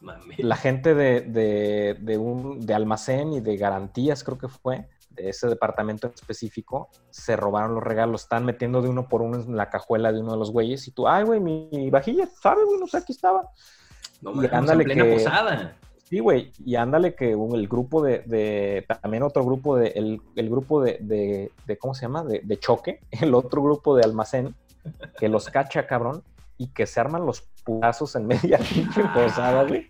Mami. la gente de, de, de un, de almacén y de garantías, creo que fue, de ese departamento en específico, se robaron los regalos. Están metiendo de uno por uno en la cajuela de uno de los güeyes y tú, ay, güey, mi vajilla, ¿sabes, güey? No sé, aquí estaba. No Y mames, ándale en plena que- posada. Sí, güey, y ándale que un- el grupo de, de- también otro grupo de, el, el grupo de, de, de- ¿cómo se llama? De, choque, el otro grupo de almacén, que los cacha, cabrón, y que se arman los putazos en media posada, güey,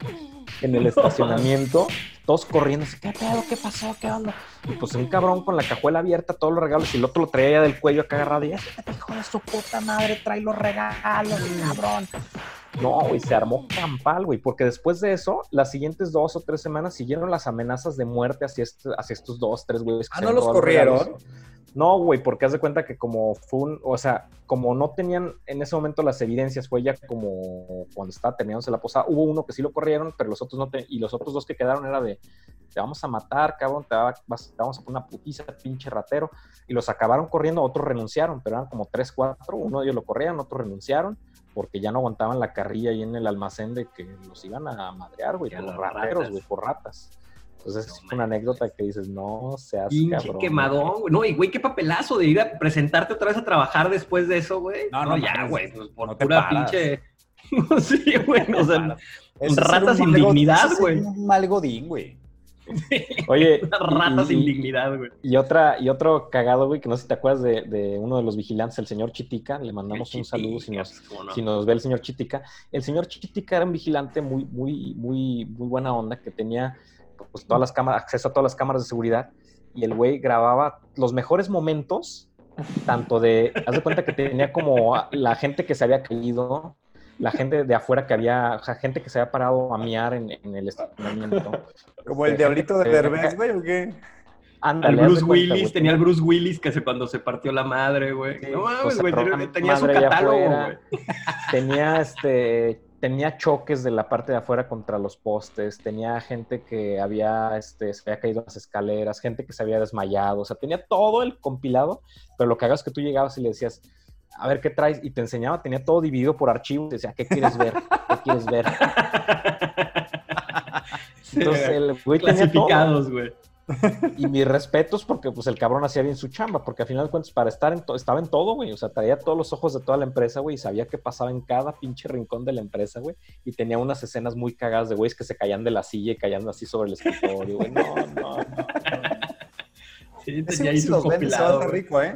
en el estacionamiento, todos corriendo, así, ¿qué pedo? ¿Qué pasó? ¿Qué onda? Y pues un cabrón con la cajuela abierta, todos los regalos, y el otro lo traía ya del cuello acá agarrado, y este hijo de su puta madre, trae los regalos, cabrón. No, güey, se armó campal, güey, porque después de eso, las siguientes dos o tres semanas siguieron las amenazas de muerte hacia, este- hacia estos dos, tres güeyes. que Ah, ¿no los corrieron? regalos. No, güey, porque haz de cuenta que como fue un, o sea, como no tenían en ese momento las evidencias, fue ya como cuando estaba terminándose la posada, hubo uno que sí lo corrieron, pero los otros no, te- y los otros dos que quedaron era de, te vamos a matar, cabrón, te, va- vas- te vamos a poner una putiza, pinche ratero, y los acabaron corriendo, otros renunciaron, pero eran como tres, cuatro, uno de ellos lo corrían, otros renunciaron, porque ya no aguantaban la carrilla ahí en el almacén de que los iban a madrear, güey, por rateros, güey, por ratas. Entonces No es una anécdota que dices, no seas Pinche cabrón. quemadón, güey. No, y güey, qué papelazo de ir a presentarte otra vez a trabajar después de eso, güey. No, No, no ya, güey. Pues por No pura pinche. sí, güey. O sea, ratas sin dignidad, güey. Un mal godín, güey. Oye, Una rata y- sin dignidad, güey. Y otra, y otro cagado, güey, que no sé si te acuerdas de, de uno de los vigilantes, el señor Chitica. Le mandamos un saludo si nos, no. si nos ve el señor Chitica. El señor Chitica era un vigilante muy, muy, muy, muy buena onda que tenía pues, todas las cámaras, acceso a todas las cámaras de seguridad. Y el güey grababa los mejores momentos, tanto de, haz de cuenta que tenía como la gente que se había caído, la gente de afuera que había, o sea, gente que se había parado a miar en, en el estacionamiento. Como el diablito de Derbez, güey, ¿o qué? De Bruce Willis, tenía al Bruce Willis que se, cuando se partió la madre, güey. Sí, no pues, mames, güey, tenía, su catálogo, güey. tenía este tenía choques de la parte de afuera contra los postes, tenía gente que había este se había caído en las escaleras, gente que se había desmayado, o sea, tenía todo el compilado, pero lo que hagas es que tú llegabas y le decías, a ver qué traes y te enseñaba, tenía todo dividido por archivos, y decía, ¿qué quieres ver? ¿Qué quieres ver? Entonces el güey. Clasificados, güey. Y mis respetos porque pues el cabrón hacía bien su chamba, porque al final de cuentas para estar en todo, estaba en todo, güey, o sea, traía todos los ojos de toda la empresa, güey, y sabía qué pasaba en cada pinche rincón de la empresa, güey, y tenía unas escenas muy cagadas de güeyes que se caían de la silla y caían así sobre el escritorio, güey, no, no, no. Sí, Ese tenía ahí su compilado, rico, ¿eh?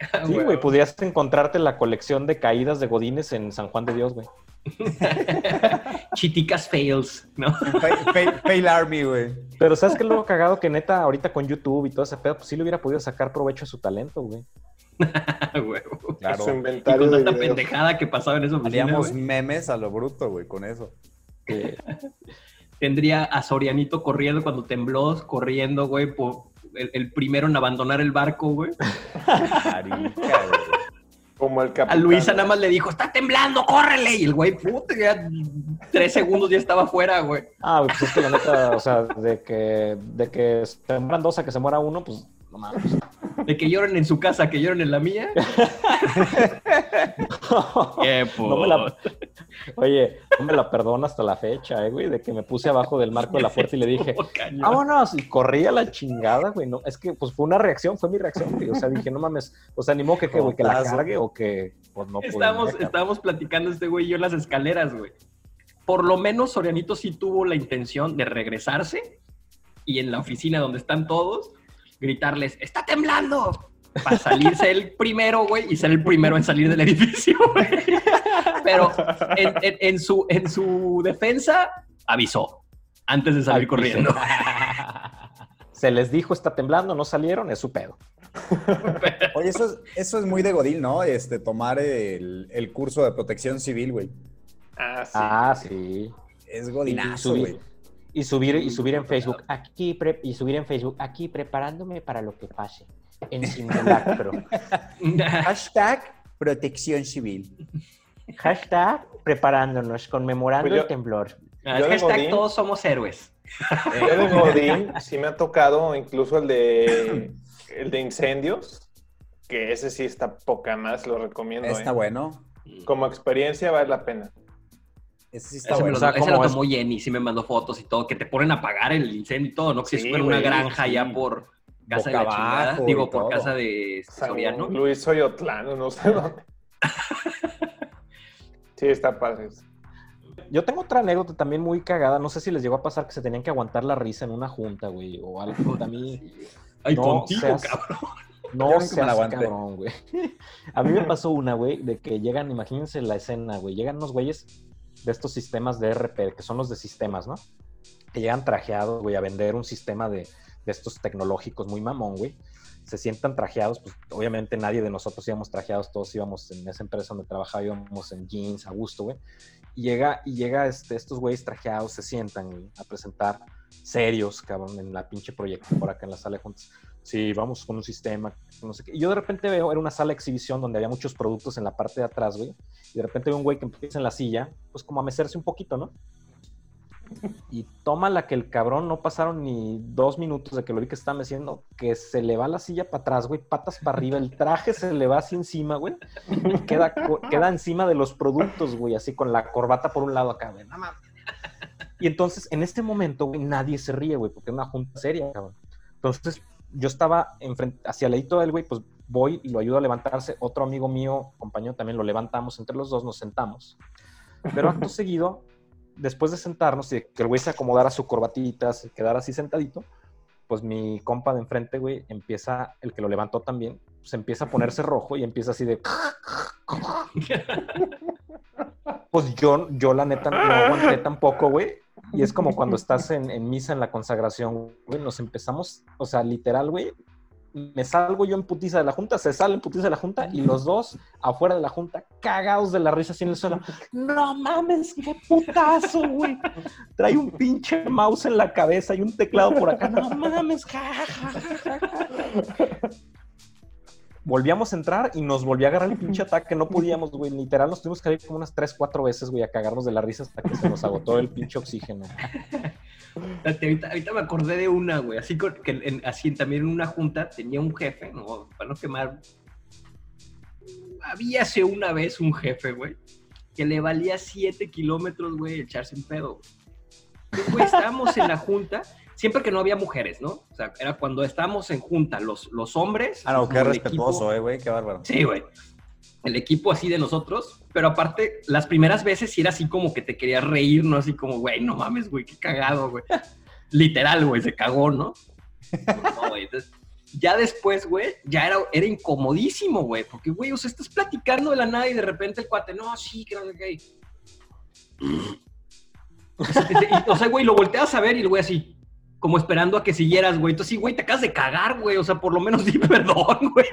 Sí, güey, podrías encontrarte la colección de caídas de Godines en San Juan de Dios, güey. Chiticas fails, ¿no? Fail, fail- fail Army, güey. Pero ¿sabes qué es lo cagado? Que neta, ahorita con YouTube y todo ese pedo, pues sí le hubiera podido sacar provecho a su talento, güey. Huevo. Claro. Su Y con tanta pendejada que pasaba en oficina, Haríamos güey, memes a lo bruto, güey, con eso. Que- tendría a Sorianito corriendo cuando tembló, corriendo, güey, por el, el primero en abandonar el barco, güey. Marica, güey. Como el A capitán. Luisa nada más le dijo, está temblando, córrele. Y el güey, puta, ya tres segundos ya estaba afuera, güey. Ah, güey, pues es que la neta, o sea, de que, de que se mueran dos a que se muera uno, pues no mames. De que lloren en su casa, que lloren en la mía. Qué No me la-. Oye, no me la perdono hasta la fecha, eh, güey, de que me puse abajo del marco de la puerta y le dije, vámonos, y corrí a la chingada, güey, no, es que, pues fue una reacción, fue mi reacción, güey, o sea, dije, no mames, o sea, ni modo que, que, güey, que la cargue o que, pues no cabrón. estábamos platicando este güey y yo en las escaleras, güey. Por lo menos Sorianito sí tuvo la intención de regresarse y en la oficina donde están todos, gritarles, ¡está temblando! Para salirse el primero, güey, y ser el primero en salir del edificio, güey. Pero en, en- en su, en su defensa, avisó antes de salir corriendo. Se les dijo, está temblando, no salieron, es su pedo. Oye, eso es, eso es muy de Godín, ¿no? Este, tomar el, el curso de protección civil, güey. Ah, sí. Ah, sí. Es godinazo, güey. Y subir, y subir en Facebook, aquí, pre- y subir en Facebook, aquí preparándome para lo que pase, en simulacro. Hashtag protección civil. Hashtag preparándonos, conmemorando Pues yo- el temblor. Ah, Yo hashtag Godín- todos somos héroes. Yo de Godín sí me ha tocado incluso el de el de incendios, que ese sí está poca más, lo recomiendo. Está ¿eh? bueno. Como experiencia vale la pena. Ese sí está Ese, me bueno. lo, O sea, ese ¿cómo lo es? tomó Jenny, sí me mandó fotos y todo, que te ponen a apagar el incendio y todo, ¿no? Que Sí, se en una granja sí. ya por casa de la chingada. Digo, por todo. casa de Soriano. Luis Oyotlán, no sé dónde. Sí, está padre. Yo tengo otra anécdota también muy cagada. No sé si les llegó a pasar que se tenían que aguantar la risa en una junta, güey, o algo. A mí, Ay, No contigo, seas- cabrón. No aguanté. cabrón, güey. A mí me pasó una, güey, de que llegan, imagínense la escena, güey. Llegan unos güeyes de estos sistemas de RP, que son los de sistemas, ¿no? Que llegan trajeados, güey, a vender un sistema de, de estos tecnológicos muy mamón, güey. Se sientan trajeados, pues obviamente nadie de nosotros íbamos trajeados, todos íbamos en esa empresa donde trabajaba, íbamos en jeans, a gusto, güey. Y llega, y llega este, estos güeyes trajeados, se sientan, güey, a presentar serios, cabrón, en la pinche proyecto por acá en la sala de juntas. Sí, vamos con un sistema, no sé qué. Yo de repente veo, era una sala de exhibición donde había muchos productos en la parte de atrás, güey. Y de repente veo un güey que empieza en la silla, pues como a mecerse un poquito, ¿no? Y toma la que el cabrón no pasaron ni dos minutos de que lo vi que estaba meciendo, que se le va la silla para atrás, güey, patas para arriba, el traje se le va así encima, güey, y queda, queda encima de los productos, güey, así con la corbata por un lado acá, güey, no mames. Y entonces, en este momento, güey, nadie se ríe, güey, porque es una junta seria, cabrón. Entonces, yo estaba enfrente, hacia el ladito del güey, pues voy y lo ayudo a levantarse. Otro amigo mío, compañero, también lo levantamos entre los dos, nos sentamos. Pero acto seguido, después de sentarnos y de que el güey se acomodara su corbatita, se quedara así sentadito, pues mi compa de enfrente, güey, empieza, el que lo levantó también, se empieza a ponerse rojo y empieza así de... Pues yo, yo la neta no aguanté tampoco, güey. Y es como cuando estás en, en misa en la consagración, güey, nos empezamos, o sea, literal, güey, me salgo yo en putiza de la junta, se sale en putiza de la junta y los dos afuera de la junta cagados de la risa así en el suelo. No mames, qué putazo, güey. Trae un pinche mouse en la cabeza y un teclado por acá. No mames, ja, ja, ja, ja, ja. Volvíamos a entrar y nos volvió a agarrar el pinche ataque. No podíamos, güey. Literal, nos tuvimos que ir como unas 3, 4 veces, güey, a cagarnos de la risa hasta que se nos agotó el pinche oxígeno. Espérate, Ahorita, ahorita me acordé de una, güey. Así que en- así también en una junta tenía un jefe, no, para no quemar. Habíase una vez un jefe, güey, que le valía 7 kilómetros, güey, echarse un pedo. güey. Entonces, güey, estábamos en la junta, siempre que no había mujeres, ¿no? O sea, era cuando estábamos en junta, los, los hombres. Ah, no, qué como el respetuoso, equipo- eh, güey, qué bárbaro. Sí, güey. El equipo así de nosotros, pero aparte, las primeras veces sí era así como que te querías reír, ¿no? Así como, güey, no mames, güey, qué cagado, güey. Literal, güey, se cagó, ¿no? No, güey, entonces, ya después, güey, ya era, era incomodísimo, güey, porque, güey, o sea, estás platicando de la nada y de repente el cuate, no, sí, que no sé qué. O sea, y- o sea, güey, lo volteas a ver y el güey así, como esperando a que siguieras, güey. Entonces, sí, güey, te acabas de cagar, güey. O sea, por lo menos di perdón, güey.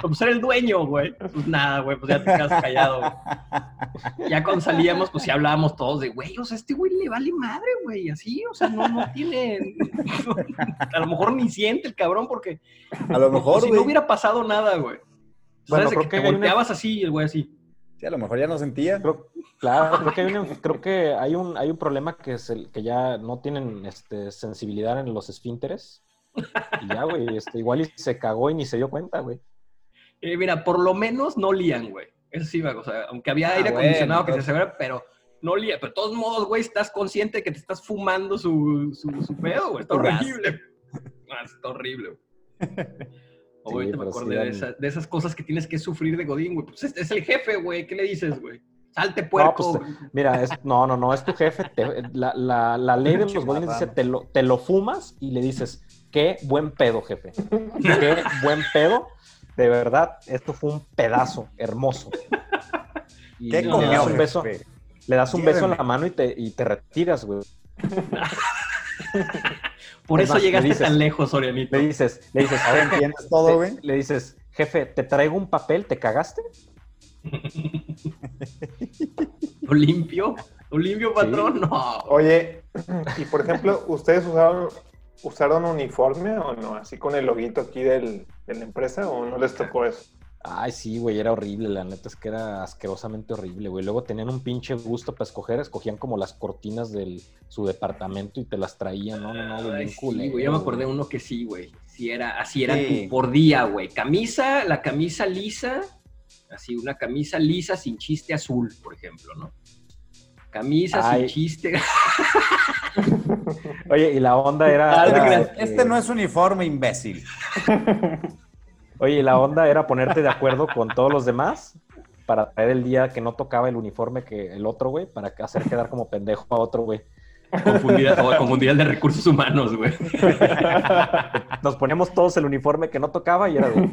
Como ser el dueño, güey. Pues nada, güey, pues ya te quedas callado. güey. Ya cuando salíamos, pues sí hablábamos todos de, güey, o sea, este güey le vale madre, güey. Así, o sea, no, no tiene. A lo mejor ni siente el cabrón porque. A lo mejor, o si no hubiera pasado nada, güey. Bueno, ¿Sabes? Que que te hay una- volteabas así y el güey así. Sí, a lo mejor ya no sentía. Creo, claro, creo que hay, un, creo que hay un, hay un problema que es el que ya no tienen este, sensibilidad en los esfínteres. Y ya, güey, este, igual y se cagó y ni se dio cuenta, güey. Eh, mira, por lo menos no lían, güey. Eso sí, o sea, aunque había Ah, aire bueno, acondicionado que se asegura, pero no lía. Pero de todos modos, güey, estás consciente de que te estás fumando su, su, su pedo, güey. Está horrible. Ah, está horrible, güey. Sí, Ahorita me sí acordé dan- de, esa- de esas cosas que tienes que sufrir de Godín, güey. Pues es, es el jefe, güey. ¿Qué le dices, güey? Salte, No, puerco. pues, mira, es, no, no, no, es tu jefe. te- la, la- la ley de los godines dice, te lo, te lo fumas y le dices, qué buen pedo, jefe. Qué buen pedo. De verdad, esto fue un pedazo hermoso. Y ¿Qué le comió, das un beso, jefe? le das un beso en la mano y te, y te retiras, güey. Por es eso llegaste dices- tan lejos, Sorianito. Le dices, le dices, Ahora "Jefe, entiendes todo, güey. le dices, jefe, te traigo un papel, ¿te cagaste? ¿Lo limpio? ¿Lo limpio, patrón? No. Oye, y por ejemplo, ¿ustedes usaron, usaron uniforme o no? Así con el loguito aquí del, de la empresa o no les tocó eso? Ay, sí, güey, era horrible, la neta es que era asquerosamente horrible, güey. Luego tenían un pinche gusto para escoger, escogían como las cortinas de su departamento y te las traían, no, no, no, güey, Ay, bien sí, culero, güey, yo me acordé de güey. uno que sí, güey. Sí, era, así era Sí. por día, güey. Camisa, la camisa lisa, así, una camisa lisa sin chiste azul, por ejemplo, ¿no? Camisa Ay. sin chiste. Oye, y la onda era... Este no es uniforme, imbécil. Oye, y la onda era ponerte de acuerdo con todos los demás para traer el día que no tocaba el uniforme que el otro, güey, para que- hacer quedar como pendejo a otro, güey. confundir, o confundir el de recursos humanos, güey. Nos poníamos todos el uniforme que no tocaba y era de...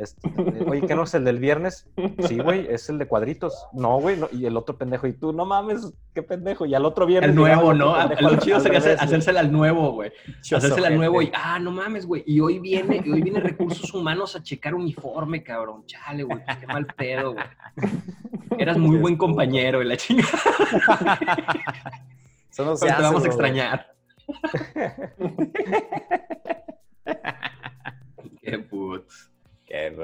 este, Oye, ¿qué no es el del viernes? Sí, güey, es el de cuadritos. No, güey, no, y el otro pendejo, y tú, no mames, qué pendejo. Y al otro viernes. El nuevo, ¿no? pendejo Lo chido al sería revés, hacérsela al nuevo, güey. Hacérsela al nuevo y, ah, no mames, güey. Y hoy viene, y hoy viene recursos humanos a checar uniforme, cabrón. Chale, güey, pues qué mal pedo, güey. Eras muy buen compañero y la chingada. Eso no se Pero te hace, vamos a extrañar. Qué putz.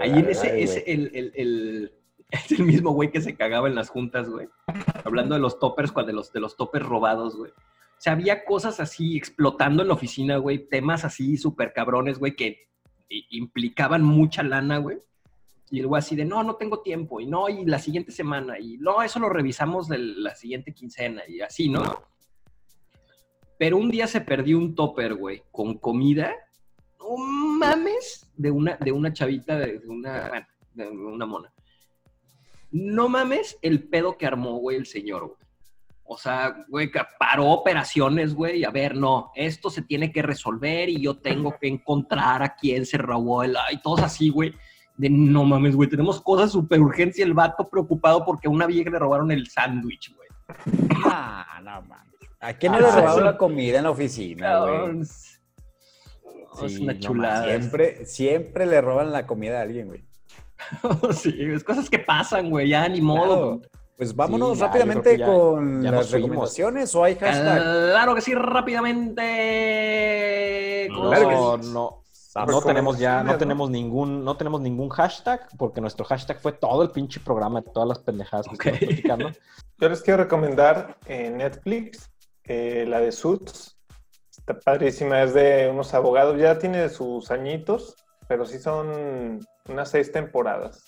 Ahí en ese, ese el, el, el- es el mismo güey que se cagaba en las juntas, güey. Hablando de los toppers, cuando de los, de los toppers robados, güey. O sea, había cosas así explotando en la oficina, güey. Temas así súper cabrones, güey, que implicaban mucha lana, güey. Y el güey así de, no, no tengo tiempo. Y no, y la siguiente semana. Y no, eso lo revisamos de la siguiente quincena. Y así, ¿no? Pero un día se perdió un topper, güey, con comida. No mames. De una, de una chavita, de, una, de una mona. No mames el pedo que armó, güey, el señor, güey. O sea, güey, que paró operaciones, güey. A ver, no, esto se tiene que resolver y yo tengo que encontrar a quién se robó el. Y todos así, güey. De no mames, güey, tenemos cosas súper urgentes y el vato preocupado porque a una vieja le robaron el sándwich, güey. Ah, no mames. ¿A quién no le robaron la comida en la oficina, güey? es Sí, una no chulada. siempre, siempre le roban la comida a alguien, güey. sí, es cosas que pasan, güey, ya ni modo. Claro. Pues vámonos Sí, ya, rápidamente ya- con ya las recomendaciones o hay hashtag. Claro que sí, rápidamente. No, Claro que no, sí. no Recomendaciones, tenemos ya, no ¿no? tenemos ningún, no tenemos ningún hashtag, porque nuestro hashtag fue todo el pinche programa, todas las pendejadas que Ok. estamos platicando. Yo les quiero recomendar en Netflix eh, la de Suits. Está padrísima, es de unos abogados. Ya tiene sus añitos, pero sí son unas seis temporadas.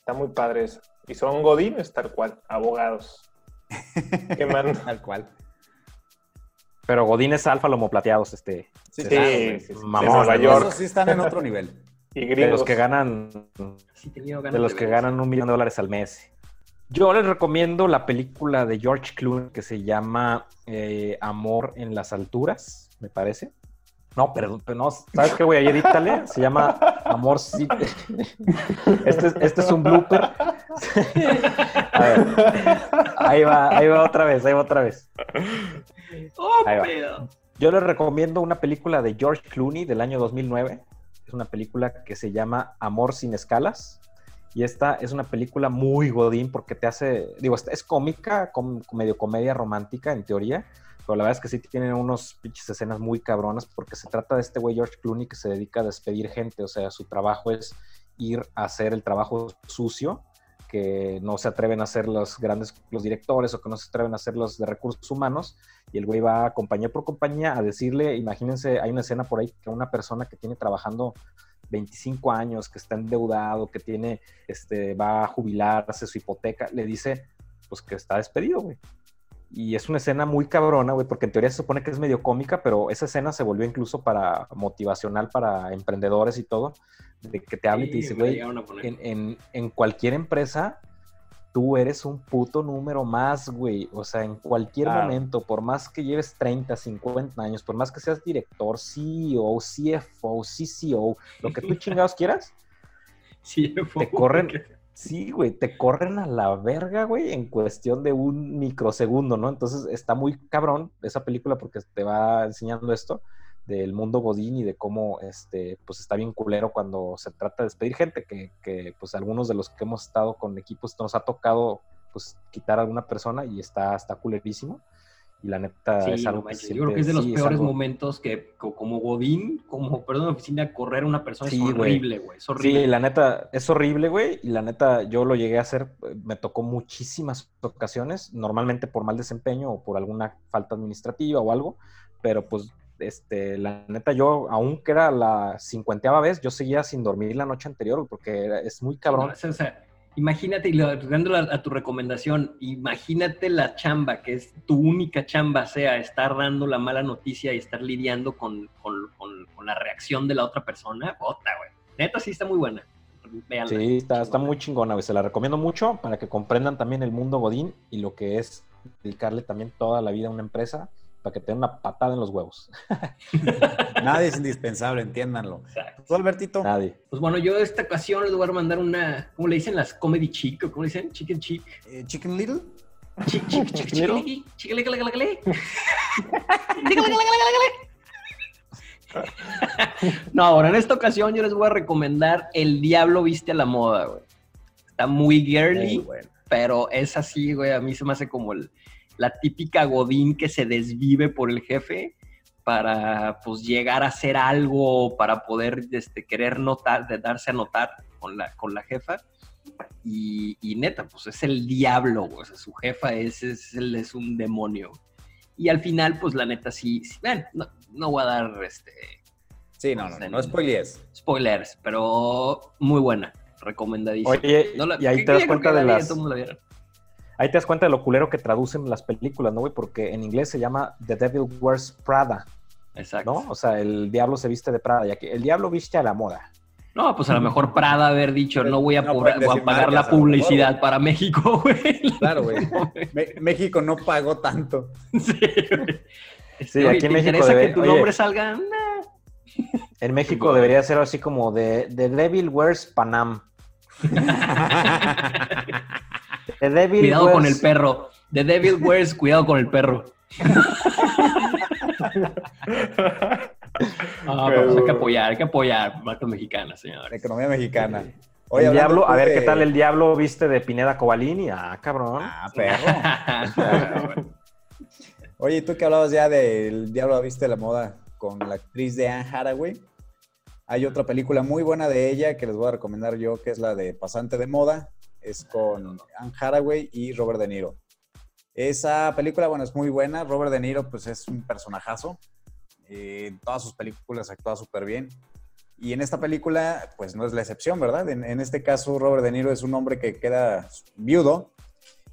Está muy padre eso. Y son godines, tal cual, abogados. Que man- Tal cual. Pero Godines Alfa Lomo Plateados, este, Sí, Sí, sí, sí, mamón, de Nueva. York. Esos sí están en otro nivel. Y de gringos. los que ganan, de los de que ganan un millón de dólares al mes. Yo les recomiendo la película de George Clooney que se llama eh, Amor en las alturas, me parece. No, perdón, pero no, ¿sabes qué, güey? Ayer edítale, se llama Amor. Este, es- este es un blooper. A ver, ahí va, ahí va otra vez, ahí va otra vez. Oh, Ahí va. Yo les recomiendo una película de George Clooney del año 2009. Es una película que se llama Amor sin escalas. Y esta es una película muy godín porque te hace, digo, es- es cómica, com- medio comedia romántica en teoría, pero la verdad es que sí tiene unos pinches escenas muy cabronas porque se trata de este güey George Clooney que se dedica a despedir gente, o sea, su trabajo es ir a hacer el trabajo sucio que no se atreven a hacer los grandes, los directores o que no se atreven a hacer los de recursos humanos y el güey va compañía por compañía a decirle, imagínense, hay una escena por ahí que una persona que tiene trabajando 25 años, que está endeudado, que tiene, este, va a jubilarse, su hipoteca, le dice, pues que está despedido, güey. Y es una escena muy cabrona, güey, porque en teoría se supone que es medio cómica, pero esa escena se volvió incluso para motivacional para emprendedores y todo, de que te habla y te dice, güey, en, en- en cualquier empresa, tú eres un puto número más, güey. O sea, en cualquier Claro. momento, por más que lleves 30, 50 años, por más que seas director, CEO, CFO, CCO, lo que tú chingados quieras, te corren, sí, güey, te corren a la verga, güey, en cuestión de un microsegundo, ¿no? Entonces está muy cabrón esa película porque te va enseñando esto del mundo Godín y de cómo, este, pues está bien culero cuando se trata de despedir gente, que, que, pues algunos de los que hemos estado con equipos nos ha tocado, pues, quitar a alguna persona y está, está culerísimo. Y la neta Sí, es algo no que yo creo que es de los sí, peores algo- momentos que co- como Godín, como perdón, oficina, correr a una persona Sí, es horrible, güey. Es horrible. Sí, la neta, es horrible, güey. Y la neta, yo lo llegué a hacer, eh, me tocó muchísimas ocasiones, normalmente por mal desempeño o por alguna falta administrativa o algo, pero pues, este, la neta, yo, aunque era la cincuenteava vez, yo seguía sin dormir la noche anterior, porque es muy cabrón. No, sea, o sea, imagínate, y lo- dándole a, a tu recomendación, imagínate la chamba, que es tu única chamba, sea estar dando la mala noticia y estar lidiando con, con- con- con la reacción de la otra persona. Bota, güey. Neta, sí está muy buena. Véanla. Sí, está, está muy chingona, güey. Se la recomiendo mucho para que comprendan también el mundo Godín y lo que es dedicarle también toda la vida a una empresa para que tenga una patada en los huevos. Nadie es indispensable, entiéndanlo. Exacto. ¿Tú, Albertito? Nadie. Pues bueno, yo esta ocasión les voy a mandar una, ¿cómo le dicen las comedy chic? ¿O ¿Cómo le dicen? Chicken chic. Eh, ¿Chicken Little? Chic, chic, chic, chic. No, ahora en esta ocasión yo les voy a recomendar El Diablo Viste a la Moda, güey. Está muy girly, Muy bueno. pero es así, güey. A mí se me hace como el- la típica Godín que se desvive por el jefe para pues llegar a hacer algo, para poder este, querer notar, de darse a notar con la, con la jefa. Y, y neta, pues es el diablo. O sea, su jefa es, es, es un demonio. Y al final, pues la neta sí, sí, bueno, no, no voy a dar este, Sí, no, no, no, no spoilees. spoilers, pero muy buena, recomendadísima. Oye, No la- y ahí te das cuenta de las... Ahí te das cuenta de lo culero que traducen las películas, ¿no, güey? Porque en inglés se llama The Devil Wears Prada, Exacto. ¿no? O sea, el diablo se viste de Prada, y aquí el diablo viste a la moda. No, pues a lo mejor Prada haber dicho, no voy a, No voy pagar la publicidad para México, güey. Claro, güey. México no pagó tanto. Sí, güey. Sí, Oye, aquí en ¿te México interesa debe- que tu oye. nombre salga? Nah. En México debería ser así como de The Devil Wears Panam. The Devil Cuidado con el perro. The Devil Wears, cuidado con el perro. Ah, pero pues hay que apoyar, hay que apoyar marcas mexicanas, La señores. economía mexicana. el hablando diablo, a ver de- qué tal el diablo viste de Pineda Cobalini. Ah, cabrón. Ah, perro. Oye, ¿y tú que hablabas ya del Diablo Viste la Moda con la actriz de Anne Hathaway? Hay otra película muy buena de ella que les voy a recomendar yo, que es la de Pasante de Moda. Es con Anne Hathaway y Robert De Niro. Esa película, bueno, es muy buena. Robert De Niro, pues es un personajazo. Eh, en todas sus películas actúa súper bien. Y en esta película, pues no es la excepción, ¿verdad? En, en este caso, Robert De Niro es un hombre que queda viudo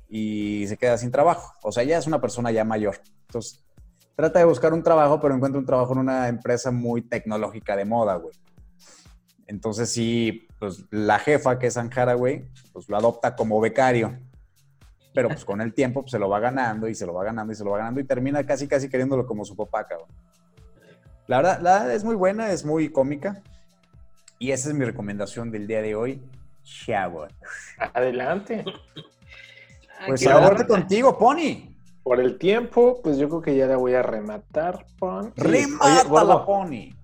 y se queda sin trabajo. O sea, ya es una persona ya mayor. Entonces, trata de buscar un trabajo, pero encuentra un trabajo en una empresa muy tecnológica de moda, güey. Entonces, sí, pues la jefa, que es Anne Hathaway, pues lo adopta como becario. Pero pues con el tiempo pues, se lo va ganando y se lo va ganando y se lo va ganando y termina casi, casi queriéndolo como su papá, cabrón. La verdad, la verdad es muy buena, es muy cómica. Y esa es mi recomendación del día de hoy. Chavo. Adelante. Pues bueno. contigo, Pony. Por el tiempo, pues yo creo que ya la voy a rematar, Pon. Remata Oye, gordo. la Pony.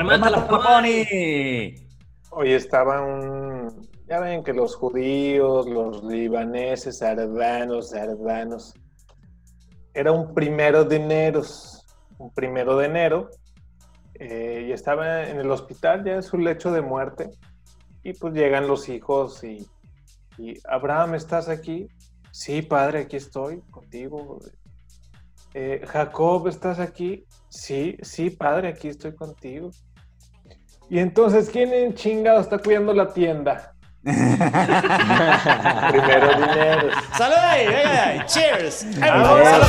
Remata la Pony. Hoy estaba un... Ya ven que los judíos, los libaneses, ardanos, ardanos. Era un primero de enero. Un primero de enero. eh, y estaba en el hospital, ya en su lecho de muerte. Y pues llegan los hijos y... y Abraham, ¿estás aquí? Sí, padre, aquí estoy contigo. Eh, Jacob, ¿estás aquí? Sí, sí, padre, aquí estoy contigo. Y entonces, ¿quién en chingado está cuidando la tienda? Primero dinero. ¡Salud ahí! ¡Venga ahí! ¡Cheers! Salud, salud,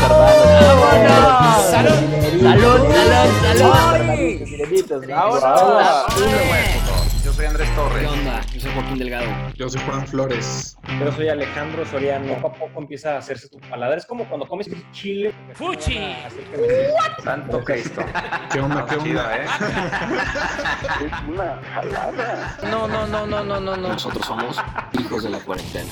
salud. Ahora, Yo soy Andrés ¿Qué Torres. onda? Yo soy Joaquín Delgado. Yo soy Juan Flores. Yo soy Alejandro Soriano. Poco a poco empieza a hacerse tu paladar. Es como cuando comes chile. ¡Fuchi! Santo Cristo. ¿Qué onda? ¿Qué onda? ¿eh? No, no, no, no, no, no, no. Nosotros somos hijos de la cuarentena.